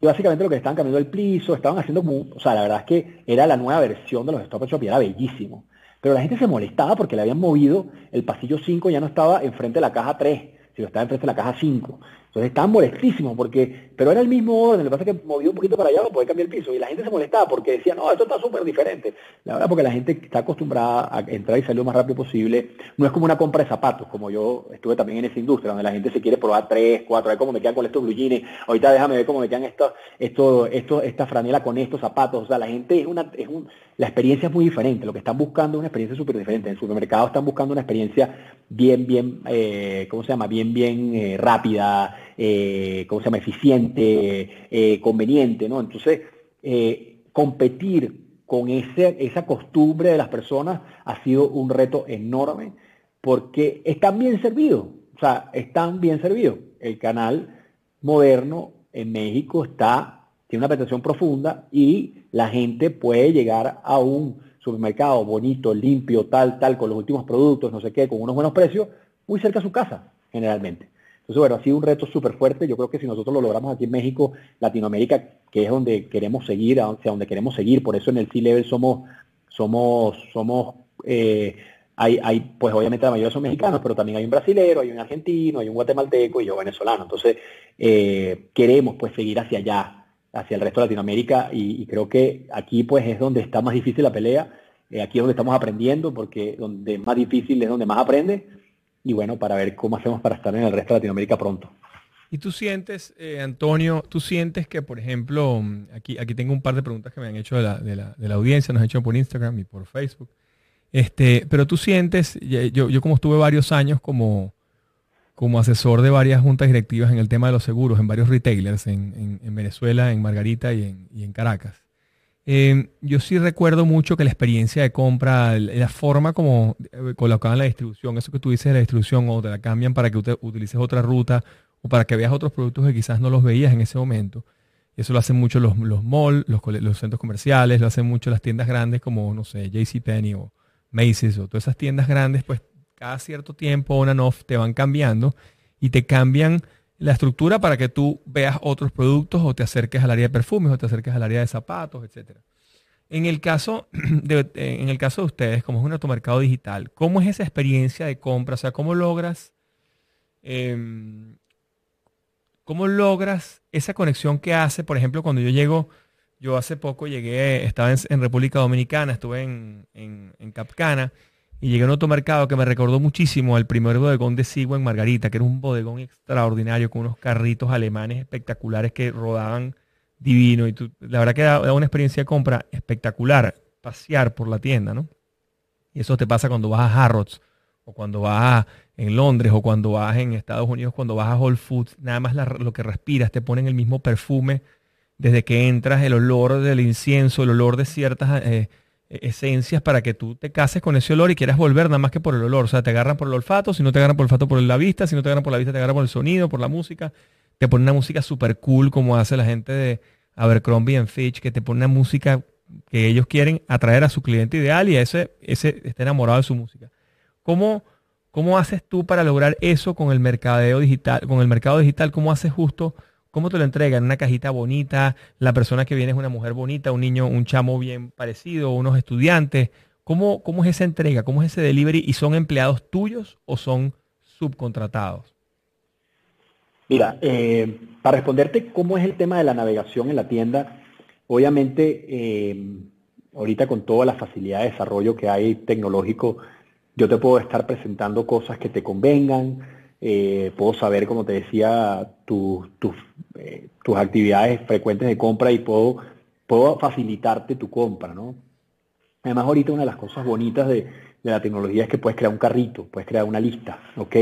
y básicamente lo que estaban cambiando el piso, estaban haciendo como, o sea, la verdad es que era la nueva versión de los Stop Shop y era bellísimo. Pero la gente se molestaba porque le habían movido, el pasillo 5 ya no estaba enfrente de la caja 3, sino estaba enfrente de la caja 5. Entonces estaban molestísimos porque, pero era el mismo orden, lo que pasa es que movió un poquito para allá para poder cambiar el piso y la gente se molestaba porque decía, no, esto está súper diferente. La verdad porque la gente está acostumbrada a entrar y salir lo más rápido posible. No es como una compra de zapatos, como yo estuve también en esa industria, donde la gente se quiere probar tres, cuatro, a ver cómo me quedan con estos blue ahorita déjame ver cómo me quedan estos, esto, esto, esta franela con estos zapatos. O sea, la gente es una, es un, la experiencia es muy diferente. Lo que están buscando es una experiencia súper diferente. En el supermercado están buscando una experiencia bien, bien, eh, ¿cómo se llama? Bien, bien eh, rápida, eh, ¿cómo se llama? Eficiente, eh, conveniente, ¿no? Entonces, eh, competir con ese, esa costumbre de las personas ha sido un reto enorme porque están bien servidos, o sea, están bien servidos. El canal moderno en México está, tiene una penetración profunda y la gente puede llegar a un supermercado bonito, limpio, tal, tal, con los últimos productos, no sé qué, con unos buenos precios, muy cerca de su casa, generalmente. Entonces, bueno, ha sido un reto súper fuerte. Yo creo que si nosotros lo logramos aquí en México, Latinoamérica, que es donde queremos seguir, hacia donde queremos seguir, por eso en el C-Level somos, somos, somos, eh, hay, hay, pues obviamente la mayoría son mexicanos, pero también hay un brasilero, hay un argentino, hay un guatemalteco y yo venezolano. Entonces, eh, queremos pues seguir hacia allá, hacia el resto de Latinoamérica y, creo que aquí pues es donde está más difícil la pelea, eh, aquí es donde estamos aprendiendo, porque donde más difícil es donde más aprende y bueno, para ver cómo hacemos para estar en el resto de Latinoamérica pronto. Y tú sientes, eh, Antonio, tú sientes que, por ejemplo, aquí, aquí tengo un par de preguntas que me han hecho de la, de la, de la audiencia, nos han hecho por Instagram y por Facebook. Este, pero tú sientes, yo, yo como estuve varios años como, como asesor de varias juntas directivas en el tema de los seguros, en varios retailers, en, en, Venezuela, en Margarita y en, y en Caracas. Eh, yo sí recuerdo mucho que la experiencia de compra, la forma como eh, colocaban la distribución, eso que tú dices de la distribución o te la cambian para que utilices otra ruta o para que veas otros productos que quizás no los veías en ese momento. Eso lo hacen mucho los, los malls, los, centros comerciales, lo hacen mucho las tiendas grandes como, no sé, JCPenney o Macy's o todas esas tiendas grandes, pues cada cierto tiempo, on and off, te van cambiando y te cambian la estructura para que tú veas otros productos o te acerques al área de perfumes o te acerques al área de zapatos, etc. En el caso de, en el caso de ustedes, como es un automercado digital, ¿cómo es esa experiencia de compra? O sea, ¿cómo logras, em, cómo logras esa conexión que hace, por ejemplo, cuando yo llego, yo hace poco llegué, estaba en, República Dominicana, estuve en, en, en Capcana, y llegué a un automercado que me recordó muchísimo al primer bodegón de Sigua en Margarita, que era un bodegón extraordinario con unos carritos alemanes espectaculares que rodaban divino. Y la verdad que da, una experiencia de compra espectacular, pasear por la tienda, ¿no? Y eso te pasa cuando vas a Harrods, o cuando vas en Londres, o cuando vas en Estados Unidos, cuando vas a Whole Foods. Nada más lo que respiras, te ponen el mismo perfume desde que entras, el olor del incienso, el olor de ciertas... Eh, esencias para que tú te cases con ese olor y quieras volver nada más que por el olor. O sea, te agarran por el olfato, si no te agarran por el olfato por la vista, si no te agarran por la vista te agarran por el sonido, por la música. Te ponen una música súper cool como hace la gente de Abercrombie and Fitch, que te pone una música que ellos quieren atraer a su cliente ideal y a ese, ese está enamorado de su música. ¿Cómo, ¿Cómo haces tú para lograr eso con el mercadeo digital, con el mercado digital? ¿Cómo haces justo ¿Cómo te lo entregan? ¿Una cajita bonita? ¿La persona que viene es una mujer bonita? ¿Un niño, un chamo bien parecido? ¿Unos estudiantes? ¿Cómo, cómo es esa entrega? ¿Cómo es ese delivery? ¿Y son empleados tuyos o son subcontratados? Mira, eh, para responderte cómo es el tema de la navegación en la tienda, obviamente eh, ahorita con toda la facilidad de desarrollo que hay tecnológico, yo te puedo estar presentando cosas que te convengan, eh, puedo saber, como te decía, tus tus actividades frecuentes de compra y puedo, puedo facilitarte tu compra, ¿no? Además, ahorita una de las cosas bonitas de, de la tecnología es que puedes crear un carrito, puedes crear una lista, ¿ok?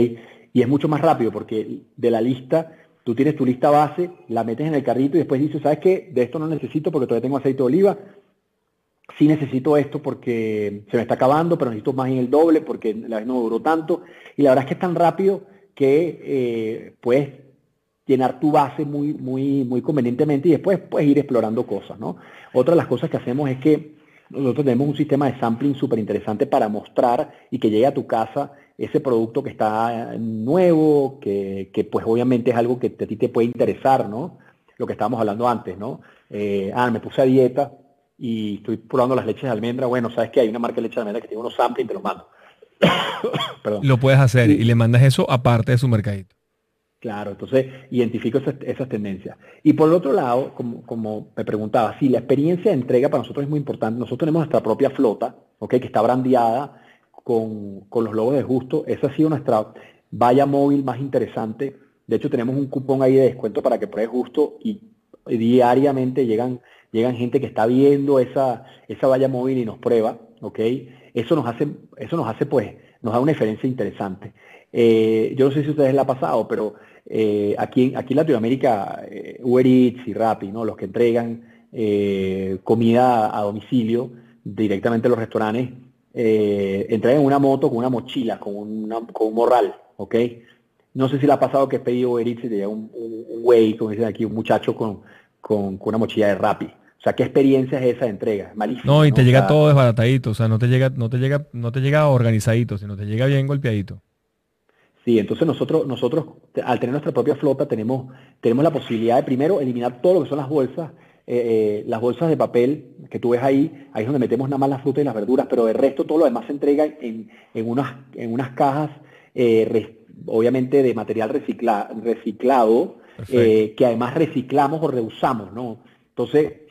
Y es mucho más rápido porque de la lista, tú tienes tu lista base, la metes en el carrito y después dices, ¿sabes qué? De esto no necesito porque todavía tengo aceite de oliva. Sí necesito esto porque se me está acabando, pero necesito más en el doble porque la vez no duró tanto. Y la verdad es que es tan rápido que eh, puedes llenar tu base muy, muy, muy convenientemente y después puedes ir explorando cosas, ¿no? Otra de las cosas que hacemos es que nosotros tenemos un sistema de sampling súper interesante para mostrar y que llegue a tu casa ese producto que está nuevo, que, pues obviamente es algo que a ti te puede interesar, ¿no? Lo que estábamos hablando antes, ¿no? Eh, ah, me puse a dieta y estoy probando las leches de almendra. Bueno, sabes que hay una marca de leche de almendra que tiene unos sampling te los mando. Lo puedes hacer y le mandas eso aparte de su mercadito. Claro, entonces identifico esas, tendencias. Y por el otro lado, como, me preguntaba, si la experiencia de entrega para nosotros es muy importante. Nosotros tenemos nuestra propia flota, ¿okay? que está brandeada con, los logos de Justo. Esa ha sido nuestra valla móvil más interesante. De hecho, tenemos un cupón ahí de descuento para que pruebes Justo y, diariamente llegan, llegan gente que está viendo esa, esa valla móvil y nos prueba. ¿ok? Eso nos hace, eso nos hace, pues, nos da una diferencia interesante. Eh, yo no sé si ustedes les ha pasado, pero eh, aquí, aquí en Latinoamérica, eh, Uber Eats y Rappi, ¿no? los que entregan eh, comida a domicilio directamente a los restaurantes, entregan una moto con una mochila, con, con un morral, ¿ok? No sé si le ha pasado que has pedido Uber Eats y te llega un, güey, como dicen aquí, un muchacho con, con, una mochila de Rappi. O sea, ¿qué experiencia es esa de entrega? Malísimo. No, y te llega todo desbaratadito, o sea, no te llega, no te llega, no te llega organizadito, sino te llega bien golpeadito. Sí, entonces nosotros, nosotros al tener nuestra propia flota tenemos, tenemos la posibilidad de primero eliminar todo lo que son las bolsas, eh, eh, las bolsas de papel que tú ves ahí, ahí es donde metemos nada más las frutas y las verduras, pero el resto todo lo demás se entrega en, en, unas, en unas cajas, eh, obviamente de material recicla, reciclado, que además reciclamos o reusamos, ¿no? Entonces,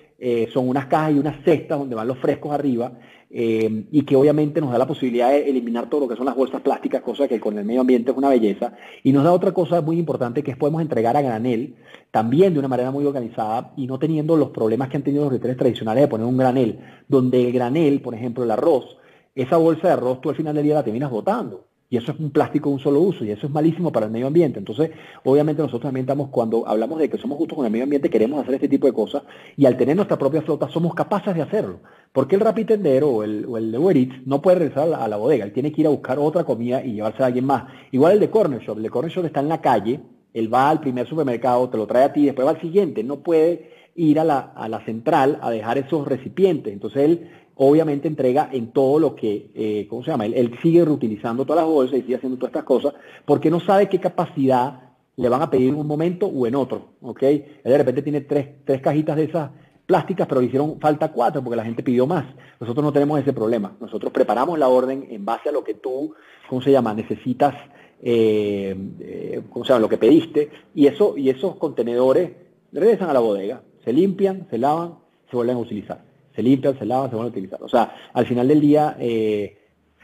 son unas cajas y unas cestas donde van los frescos arriba eh, y que obviamente nos da la posibilidad de eliminar todo lo que son las bolsas plásticas, cosa que con el medio ambiente es una belleza. Y nos da otra cosa muy importante que es podemos entregar a granel, también de una manera muy organizada y no teniendo los problemas que han tenido los retailers tradicionales de poner un granel, donde el granel, por ejemplo, el arroz, esa bolsa de arroz tú al final del día la terminas botando. Y eso es un plástico de un solo uso y eso es malísimo para el medio ambiente. Entonces, obviamente nosotros también estamos, cuando hablamos de que somos justos con el medio ambiente, queremos hacer este tipo de cosas y al tener nuestra propia flota somos capaces de hacerlo. Porque el rapitendero o el, o el de Uber no puede regresar a la, bodega, él tiene que ir a buscar otra comida y llevarse a alguien más. Igual el de Corner Shop, el de Corner Shop está en la calle, él va al primer supermercado, te lo trae a ti, después va al siguiente, no puede ir a la, a la central a dejar esos recipientes. Entonces él obviamente entrega en todo lo que, eh, ¿cómo se llama? Él, sigue reutilizando todas las bolsas y sigue haciendo todas estas cosas porque no sabe qué capacidad le van a pedir en un momento o en otro, ¿ok? Él de repente tiene tres, tres cajitas de esas plásticas, pero le hicieron falta cuatro porque la gente pidió más. Nosotros no tenemos ese problema. Nosotros preparamos la orden en base a lo que tú, ¿cómo se llama? Necesitas, eh, eh, ¿cómo se llama? Lo que pediste y, eso, y esos contenedores regresan a la bodega, se limpian, se lavan, se vuelven a utilizar se limpian, se lavan, se van a utilizar. O sea, al final del día, eh,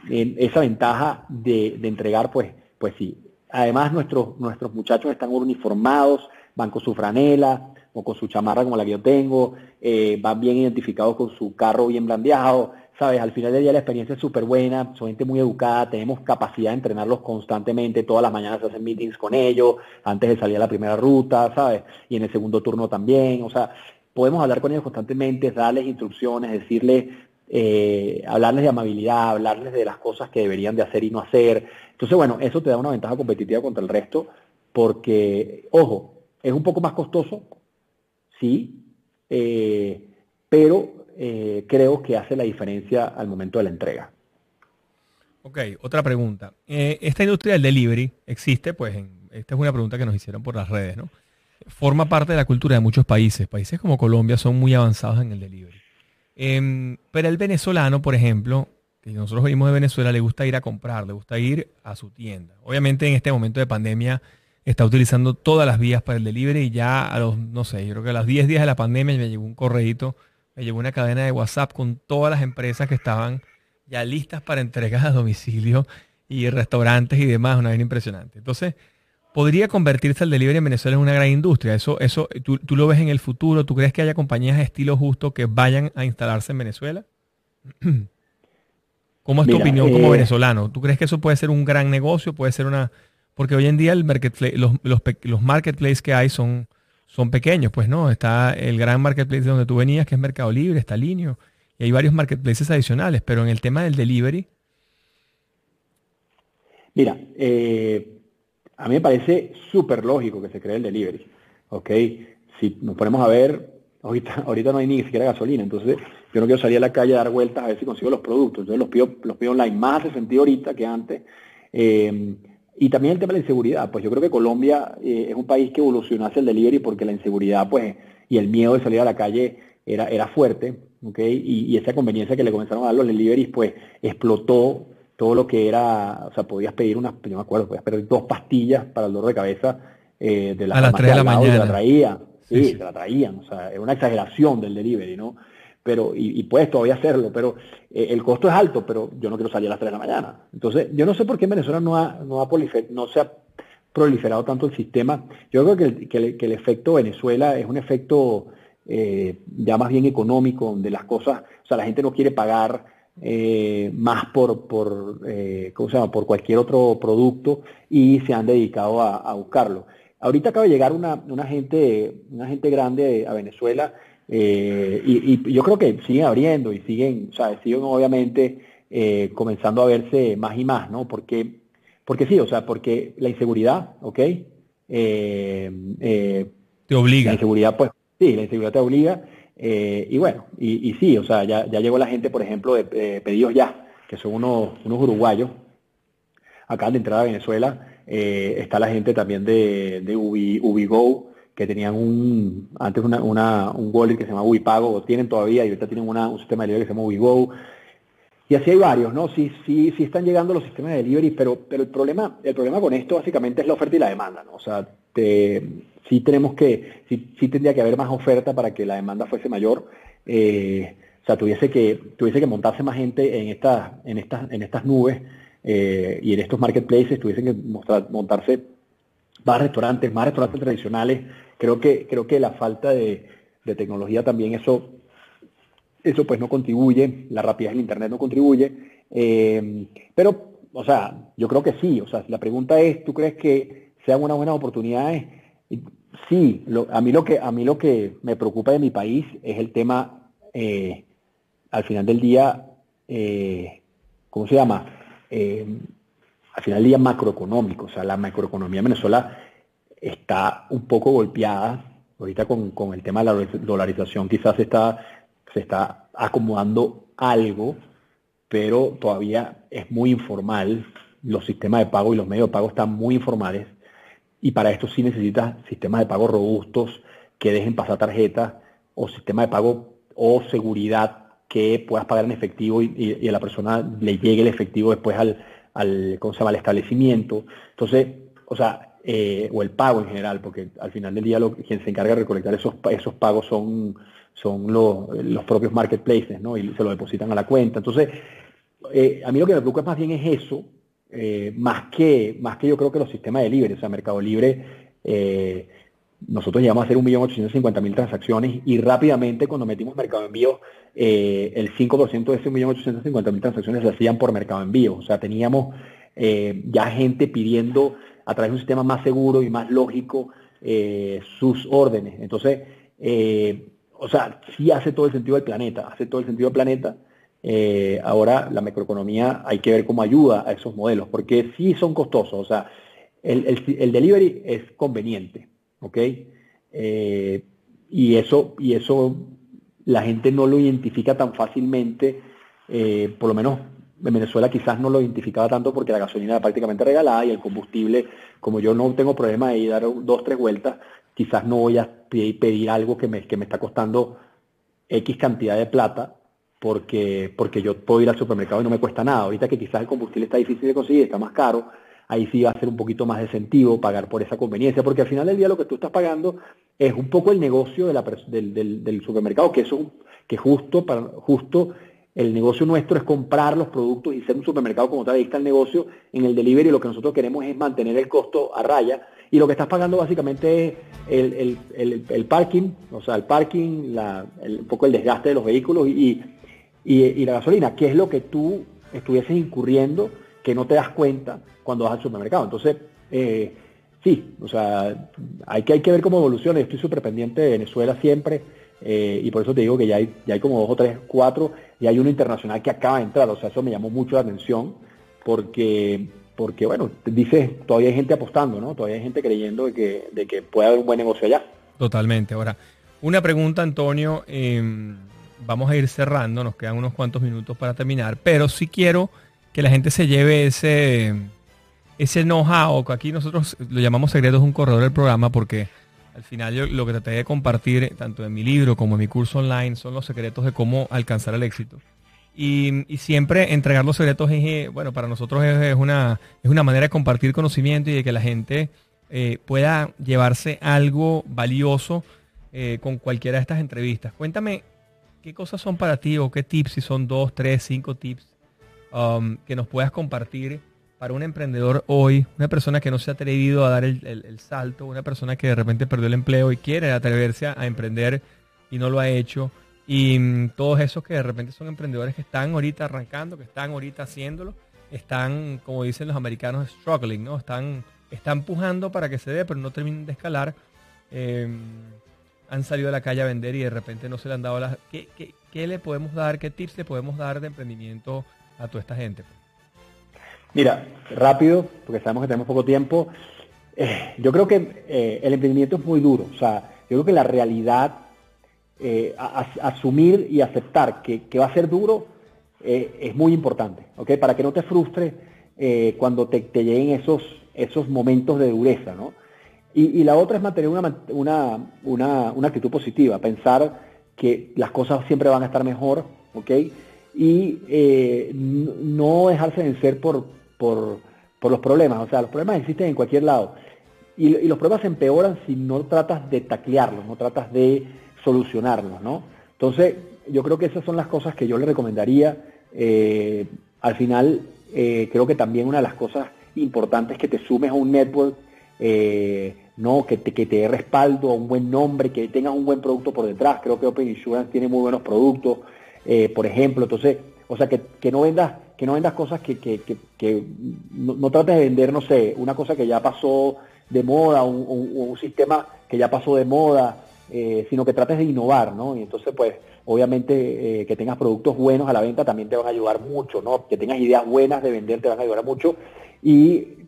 esa ventaja de, entregar, pues, pues sí. Además, nuestros, nuestros muchachos están uniformados, van con su franela o con su chamarra como la que yo tengo, eh, van bien identificados con su carro bien blandeado, ¿sabes? Al final del día la experiencia es súper buena, son gente muy educada, tenemos capacidad de entrenarlos constantemente, todas las mañanas se hacen meetings con ellos, antes de salir a la primera ruta, ¿sabes? Y en el segundo turno también, o sea, podemos hablar con ellos constantemente, darles instrucciones, decirles, eh, hablarles de amabilidad, hablarles de las cosas que deberían de hacer y no hacer. Entonces, bueno, eso te da una ventaja competitiva contra el resto, porque, ojo, es un poco más costoso, sí, eh, pero eh, creo que hace la diferencia al momento de la entrega. Ok, otra pregunta. esta industria del delivery existe, pues, esta es una pregunta que nos hicieron por las redes, ¿no? Forma parte de la cultura de muchos países. Países como Colombia son muy avanzados en el delivery. Em, pero el venezolano, por ejemplo, que nosotros venimos de Venezuela, le gusta ir a comprar, le gusta ir a su tienda. Obviamente en este momento de pandemia está utilizando todas las vías para el delivery y ya a los, no sé, yo creo que a los 10 días de la pandemia me llegó un correíto, me llegó una cadena de WhatsApp con todas las empresas que estaban ya listas para entregas a domicilio y restaurantes y demás, una vez impresionante. Entonces, podría convertirse el delivery en Venezuela en una gran industria. Eso, eso, tú, tú, lo ves en el futuro. ¿Tú crees que haya compañías de estilo justo que vayan a instalarse en Venezuela? ¿Cómo es tu opinión como eh, venezolano? ¿Tú crees que eso puede ser un gran negocio? Puede ser una, porque hoy en día el marketplace, los, los, los marketplaces que hay son, son pequeños, pues no. Está el gran marketplace de donde tú venías, que es Mercado Libre, está Linio, y hay varios marketplaces adicionales, pero en el tema del delivery. Mira, eh, a mí me parece súper lógico que se cree el delivery. ¿ok? Si nos ponemos a ver, ahorita, ahorita no hay ni siquiera gasolina, entonces yo no quiero salir a la calle a dar vueltas a ver si consigo los productos, entonces los pido, los pido online. Más hace sentido ahorita que antes. Eh, y también el tema de la inseguridad, pues yo creo que Colombia eh, es un país que evolucionó hacia el delivery porque la inseguridad pues, y el miedo de salir a la calle era, era fuerte, ¿okay? y, esa conveniencia que le comenzaron a dar los deliveries pues explotó todo lo que era, o sea, podías pedir unas, yo me acuerdo, podías pedir dos pastillas para el dolor de cabeza eh, de la a las 3 de la mañana. la traía, sí, se la traían, o sea, era una exageración del delivery, ¿no? pero y, puedes todavía hacerlo, pero eh, el costo es alto, pero yo no quiero salir a las 3 de la mañana. Entonces, yo no sé por qué en Venezuela no, ha, no, ha no se ha proliferado tanto el sistema. Yo creo que el, que el, efecto Venezuela es un efecto eh, ya más bien económico, donde las cosas, o sea, la gente no quiere pagar eh, más por, por, ¿cómo se llama? por cualquier otro producto y se han dedicado a, a buscarlo. Ahorita acaba de llegar una, una, gente, una gente grande a Venezuela eh, y, yo creo que siguen abriendo y siguen, o sea, siguen obviamente eh, comenzando a verse más y más, ¿no? Porque, porque sí, o sea, porque la inseguridad, ¿ok? Eh, te obliga. La inseguridad, pues, sí, la inseguridad te obliga. Y bueno, y, sí, o sea, ya, ya, llegó la gente, por ejemplo, de Pedidos Ya, que son unos, unos uruguayos, acá de entrada a Venezuela. está la gente también de, de Ubi, UbiGo, que tenían un antes una, una, un wallet que se llama Wipago, o tienen todavía, y ahorita tienen una, un sistema de delivery que se llama WeGo. Y así hay varios, ¿no? Sí, sí, sí están llegando los sistemas de delivery, pero, pero el, problema, el problema con esto básicamente es la oferta y la demanda, ¿no? O sea, sí tenemos que, sí, sí, tendría que haber más oferta para que la demanda fuese mayor. Eh, o sea, tuviese que, tuviese que montarse más gente en estas, en estas, en estas nubes eh, y en estos marketplaces, tuviesen que mostrar, montarse más restaurantes, más restaurantes tradicionales. Creo que, creo que la falta de, tecnología también eso, eso pues no contribuye, la rapidez del Internet no contribuye. Eh, pero, o sea, yo creo que sí. O sea, la pregunta es, ¿tú crees que sean unas buenas oportunidades? Sí, a, mí lo que, a mí lo que me preocupa de mi país es el tema, eh, al final del día, eh, ¿cómo se llama? al final del día macroeconómico. O sea, la macroeconomía de Venezuela está un poco golpeada. Ahorita con, el tema de la dolarización quizás se está, se está acomodando algo, pero todavía es muy informal. Los sistemas de pago y los medios de pago están muy informales. Y para esto sí necesitas sistemas de pago robustos que dejen pasar tarjetas o sistemas de pago o seguridad que puedas pagar en efectivo y a la persona le llegue el efectivo después al, al, ¿cómo se llama? al establecimiento. Entonces, o sea, eh, o el pago en general, porque al final del día lo, quien se encarga de recolectar esos, esos pagos son, son los, los propios marketplaces, ¿no? Y se lo depositan a la cuenta. Entonces, eh, a mí lo que me preocupa más bien es eso, eh, más, que, más que yo creo que los sistemas de libre, o sea, Mercado Libre, nosotros llegamos a hacer 1.850.000 transacciones y rápidamente cuando metimos Mercado Envío, eh, el 5% de ese 1.850.000 transacciones se hacían por Mercado Envío. O sea, teníamos eh, ya gente pidiendo a través de un sistema más seguro y más lógico eh, sus órdenes. Entonces, o sea, sí hace todo el sentido del planeta, hace todo el sentido del planeta. Ahora la macroeconomía hay que ver cómo ayuda a esos modelos, porque sí son costosos. O sea, el, el delivery es conveniente, ¿ok? y eso, y eso la gente no lo identifica tan fácilmente, eh, por lo menos en Venezuela quizás no lo identificaba tanto porque la gasolina era prácticamente regalada y el combustible, como yo no tengo problema de ir dar dos, tres vueltas, quizás no voy a pedir algo que me, que me está costando X cantidad de plata porque, porque yo puedo ir al supermercado y no me cuesta nada. Ahorita que quizás el combustible está difícil de conseguir, está más caro, ahí sí va a ser un poquito más de sentido pagar por esa conveniencia, porque al final del día lo que tú estás pagando es un poco el negocio de la, del, del, supermercado, que eso que justo, para, justo el negocio nuestro es comprar los productos y ser un supermercado como tal, ahí está el negocio en el delivery, lo que nosotros queremos es mantener el costo a raya. Y lo que estás pagando básicamente es el, parking, o sea, el parking, un poco el desgaste de los vehículos y, y, la gasolina, que es lo que tú estuvieses incurriendo que no te das cuenta cuando vas al supermercado. Entonces, eh, sí, o sea, hay que, hay que ver cómo evoluciona. Estoy súper pendiente de Venezuela siempre eh, y por eso te digo que ya hay, ya hay como dos o tres, cuatro y hay uno internacional que acaba de entrar. O sea, eso me llamó mucho la atención porque porque bueno, dice, todavía hay gente apostando, ¿no? Todavía hay gente creyendo de que, de que puede haber un buen negocio allá. Totalmente. Ahora, una pregunta, Antonio, em, vamos a ir cerrando, nos quedan unos cuantos minutos para terminar, pero sí quiero que la gente se lleve ese, ese know-how, aquí nosotros lo llamamos secretos un corredor del programa, porque al final yo lo que traté de compartir, tanto en mi libro como en mi curso online, son los secretos de cómo alcanzar el éxito. Y, siempre entregar los secretos es, eh, bueno, para nosotros es, una, es una manera de compartir conocimiento y de que la gente eh, pueda llevarse algo valioso eh, con cualquiera de estas entrevistas. Cuéntame qué cosas son para ti o qué tips, si son dos, tres, cinco tips um, que nos puedas compartir para un emprendedor hoy, una persona que no se ha atrevido a dar el, salto, una persona que de repente perdió el empleo y quiere atreverse a emprender y no lo ha hecho. Y mm, todos esos que de repente son emprendedores que están ahorita arrancando, que están ahorita haciéndolo, están, como dicen los americanos, struggling, ¿no? Están, están pujando para que se dé, pero no terminen de escalar. Em, han salido a la calle a vender y de repente no se le han dado las... ¿Qué, qué, le podemos dar, qué tips le podemos dar de emprendimiento a toda esta gente? Mira, rápido, porque sabemos que tenemos poco tiempo. Eh, yo creo que eh, el emprendimiento es muy duro. O sea, yo creo que la realidad eh, asumir y aceptar que, va a ser duro es muy importante, ¿ok? Para que no te frustres cuando te, lleguen esos, esos momentos de dureza, ¿no? Y, la otra es mantener una, una, una, actitud positiva, pensar que las cosas siempre van a estar mejor, ¿ok? Y no dejarse vencer por, por, por los problemas, o sea, los problemas existen en cualquier lado. Y, y los problemas empeoran si no tratas de taclearlos, no tratas de solucionarlos, ¿no? Entonces, yo creo que esas son las cosas que yo le recomendaría. Eh, al final, eh, creo que también una de las cosas importantes es que te sumes a un network, eh, ¿no? Que te, que te dé respaldo, a un buen nombre, que tengas un buen producto por detrás. Creo que Open Insurance tiene muy buenos productos, por ejemplo. Entonces, o sea, que, no vendas que no vendas cosas que, que, no, trates de vender, no sé, una cosa que ya pasó de moda, un sistema que ya pasó de moda, eh, sino que trates de innovar, ¿no? Y entonces, pues, obviamente eh, que tengas productos buenos a la venta también te van a ayudar mucho, ¿no? Que tengas ideas buenas de vender te van a ayudar mucho. Y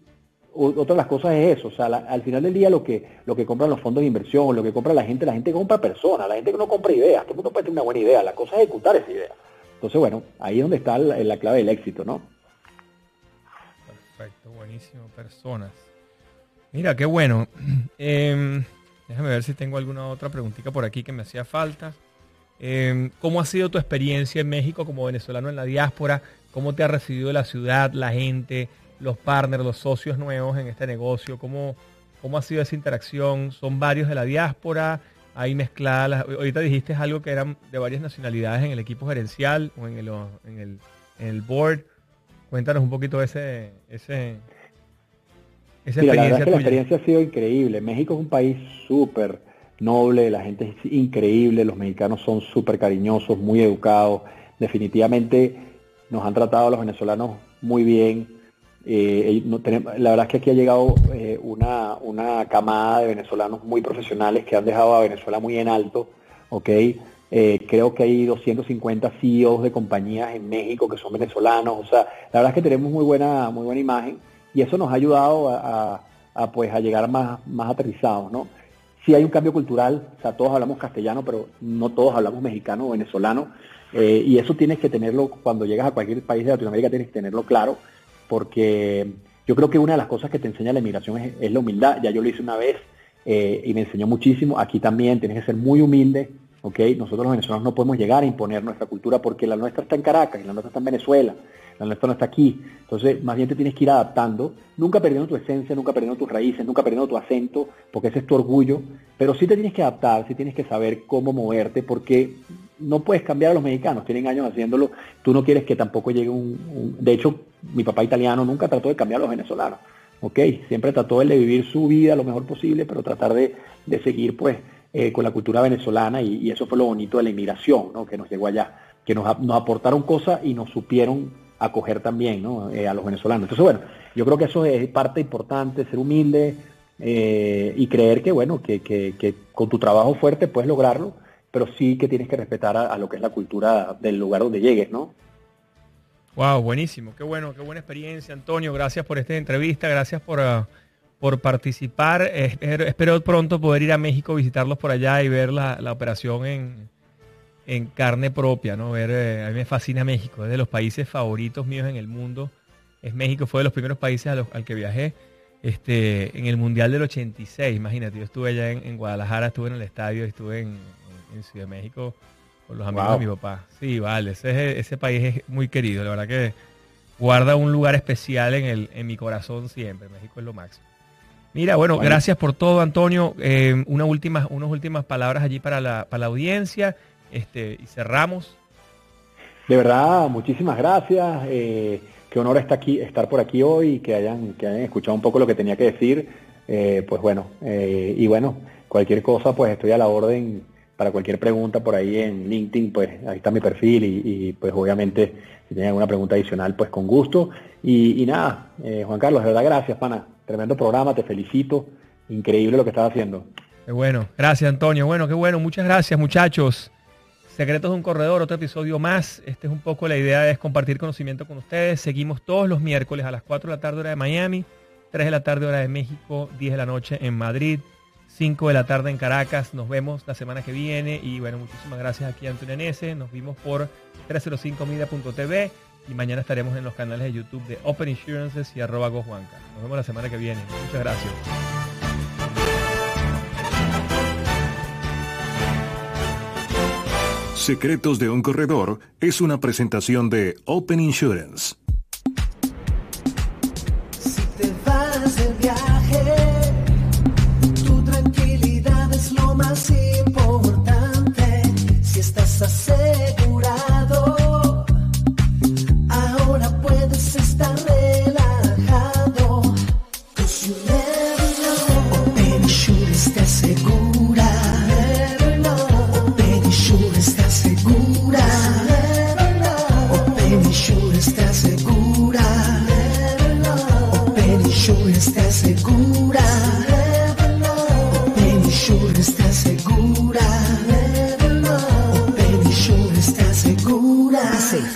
otra de las cosas es eso, o sea, al final del día lo que, lo que compran los fondos de inversión, lo que compra la gente, la gente compra personas, la gente que no compra ideas, todo el mundo puede tener una buena idea, la cosa es ejecutar esa idea. Entonces, bueno, ahí es donde está la, clave del éxito, ¿no? Perfecto, buenísimo, personas. Mira, qué bueno. Em, Déjame ver si tengo alguna otra preguntita por aquí que me hacía falta. Em, ¿Cómo ha sido tu experiencia en México como venezolano en la diáspora? ¿Cómo te ha recibido la ciudad, la gente, los partners, los socios nuevos en este negocio? ¿Cómo, cómo ha sido esa interacción? ¿Son varios de la diáspora? ¿Hay mezcladas? Ahorita dijiste algo que eran de varias nacionalidades en el equipo gerencial o en el, en el, en el board. Cuéntanos un poquito ese, ese, la verdad es que la experiencia ha sido increíble. México es un país súper noble, la gente es increíble, los mexicanos son súper cariñosos, muy educados. Definitivamente nos han tratado a los venezolanos muy bien. Eh, la verdad es que aquí ha llegado eh, una, una, camada de venezolanos muy profesionales que han dejado a Venezuela muy en alto. ¿okay? Eh, creo que hay 250 CEOs de compañías en México que son venezolanos. O sea, la verdad es que tenemos muy buena, muy buena imagen y eso nos ha ayudado a, pues a llegar más, más aterrizados, ¿no? Sí hay un cambio cultural, o sea, todos hablamos castellano, pero no todos hablamos mexicano o venezolano, eh, y eso tienes que tenerlo, cuando llegas a cualquier país de Latinoamérica tienes que tenerlo claro, porque yo creo que una de las cosas que te enseña la inmigración es, la humildad, ya yo lo hice una vez eh, y me enseñó muchísimo, aquí también tienes que ser muy humilde, ¿ok? Nosotros los venezolanos no podemos llegar a imponer nuestra cultura porque la nuestra está en Caracas la nuestra está en Venezuela, la nuestra no está aquí. Entonces, más bien te tienes que ir adaptando, nunca perdiendo tu esencia, nunca perdiendo tus raíces, nunca perdiendo tu acento, porque ese es tu orgullo, pero sí te tienes que adaptar, sí tienes que saber cómo moverte, porque no puedes cambiar a los mexicanos, tienen años haciéndolo, tú no quieres que tampoco llegue un... de hecho, mi papá italiano nunca trató de cambiar a los venezolanos, ok, siempre trató de vivir su vida lo mejor posible, pero tratar de, seguir pues eh, con la cultura venezolana y, eso fue lo bonito de la inmigración, ¿no? Que nos llegó allá, que nos, nos aportaron cosas y nos supieron acoger también, ¿no? Eh, a los venezolanos. Entonces, bueno, yo creo que eso es parte importante, ser humilde eh, y creer que, bueno, que, que, con tu trabajo fuerte puedes lograrlo, pero sí que tienes que respetar a, lo que es la cultura del lugar donde llegues, ¿no? Wow, buenísimo, qué bueno, qué buena experiencia, Antonio. Gracias por esta entrevista, gracias por, ah, por participar. espero, pronto poder ir a México, visitarlos por allá y ver la, operación en, en, carne propia, ¿no? Ver, eh, a mí me fascina México, es de los países favoritos míos en el mundo. Es México, fue de los primeros países al que viajé. Este, en el Mundial del 86, imagínate, yo estuve allá en, Guadalajara, estuve en el estadio, estuve en, en Ciudad de México con los amigos de mi papá. Sí, vale, ese, ese país es muy querido, la verdad que guarda un lugar especial en, el, en mi corazón siempre. México es lo máximo. Mira, bueno, gracias por todo, Antonio. Eh, una última, unas últimas palabras allí para la, para la audiencia este, y cerramos. De verdad, muchísimas gracias. Eh, qué honor está aquí, estar por aquí hoy y que hayan, que hayan escuchado un poco lo que tenía que decir. Eh, pues bueno, y bueno, cualquier cosa, pues estoy a la orden para cualquier pregunta por ahí en LinkedIn, pues ahí está mi perfil y, pues obviamente si tienen alguna pregunta adicional, pues con gusto. Y, nada, eh, Juan Carlos, de verdad gracias, pana. Tremendo programa, te felicito. Increíble lo que estás haciendo. Qué bueno, gracias Antonio. Bueno, qué bueno, muchas gracias muchachos. Secretos de un Corredor, otro episodio más. Este es un poco la idea, es compartir conocimiento con ustedes. Seguimos todos los miércoles a las 4 de la tarde hora de Miami, 3 de la tarde hora de México, 10 de la noche en Madrid. 5 de la tarde en Caracas. Nos vemos la semana que viene. Y bueno, muchísimas gracias aquí a Antonio Nese. Nos vimos por 305media.tv y mañana estaremos en los canales de YouTube de Open Insurances y arroba gojuanca. Nos vemos la semana que viene. Muchas gracias. Secretos de un corredor es una presentación de Open Insurance. hacer.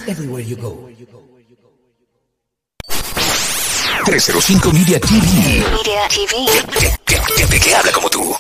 Everywhere you go. 305 Media TV. Media TV. Que, que, que, que habla como tú.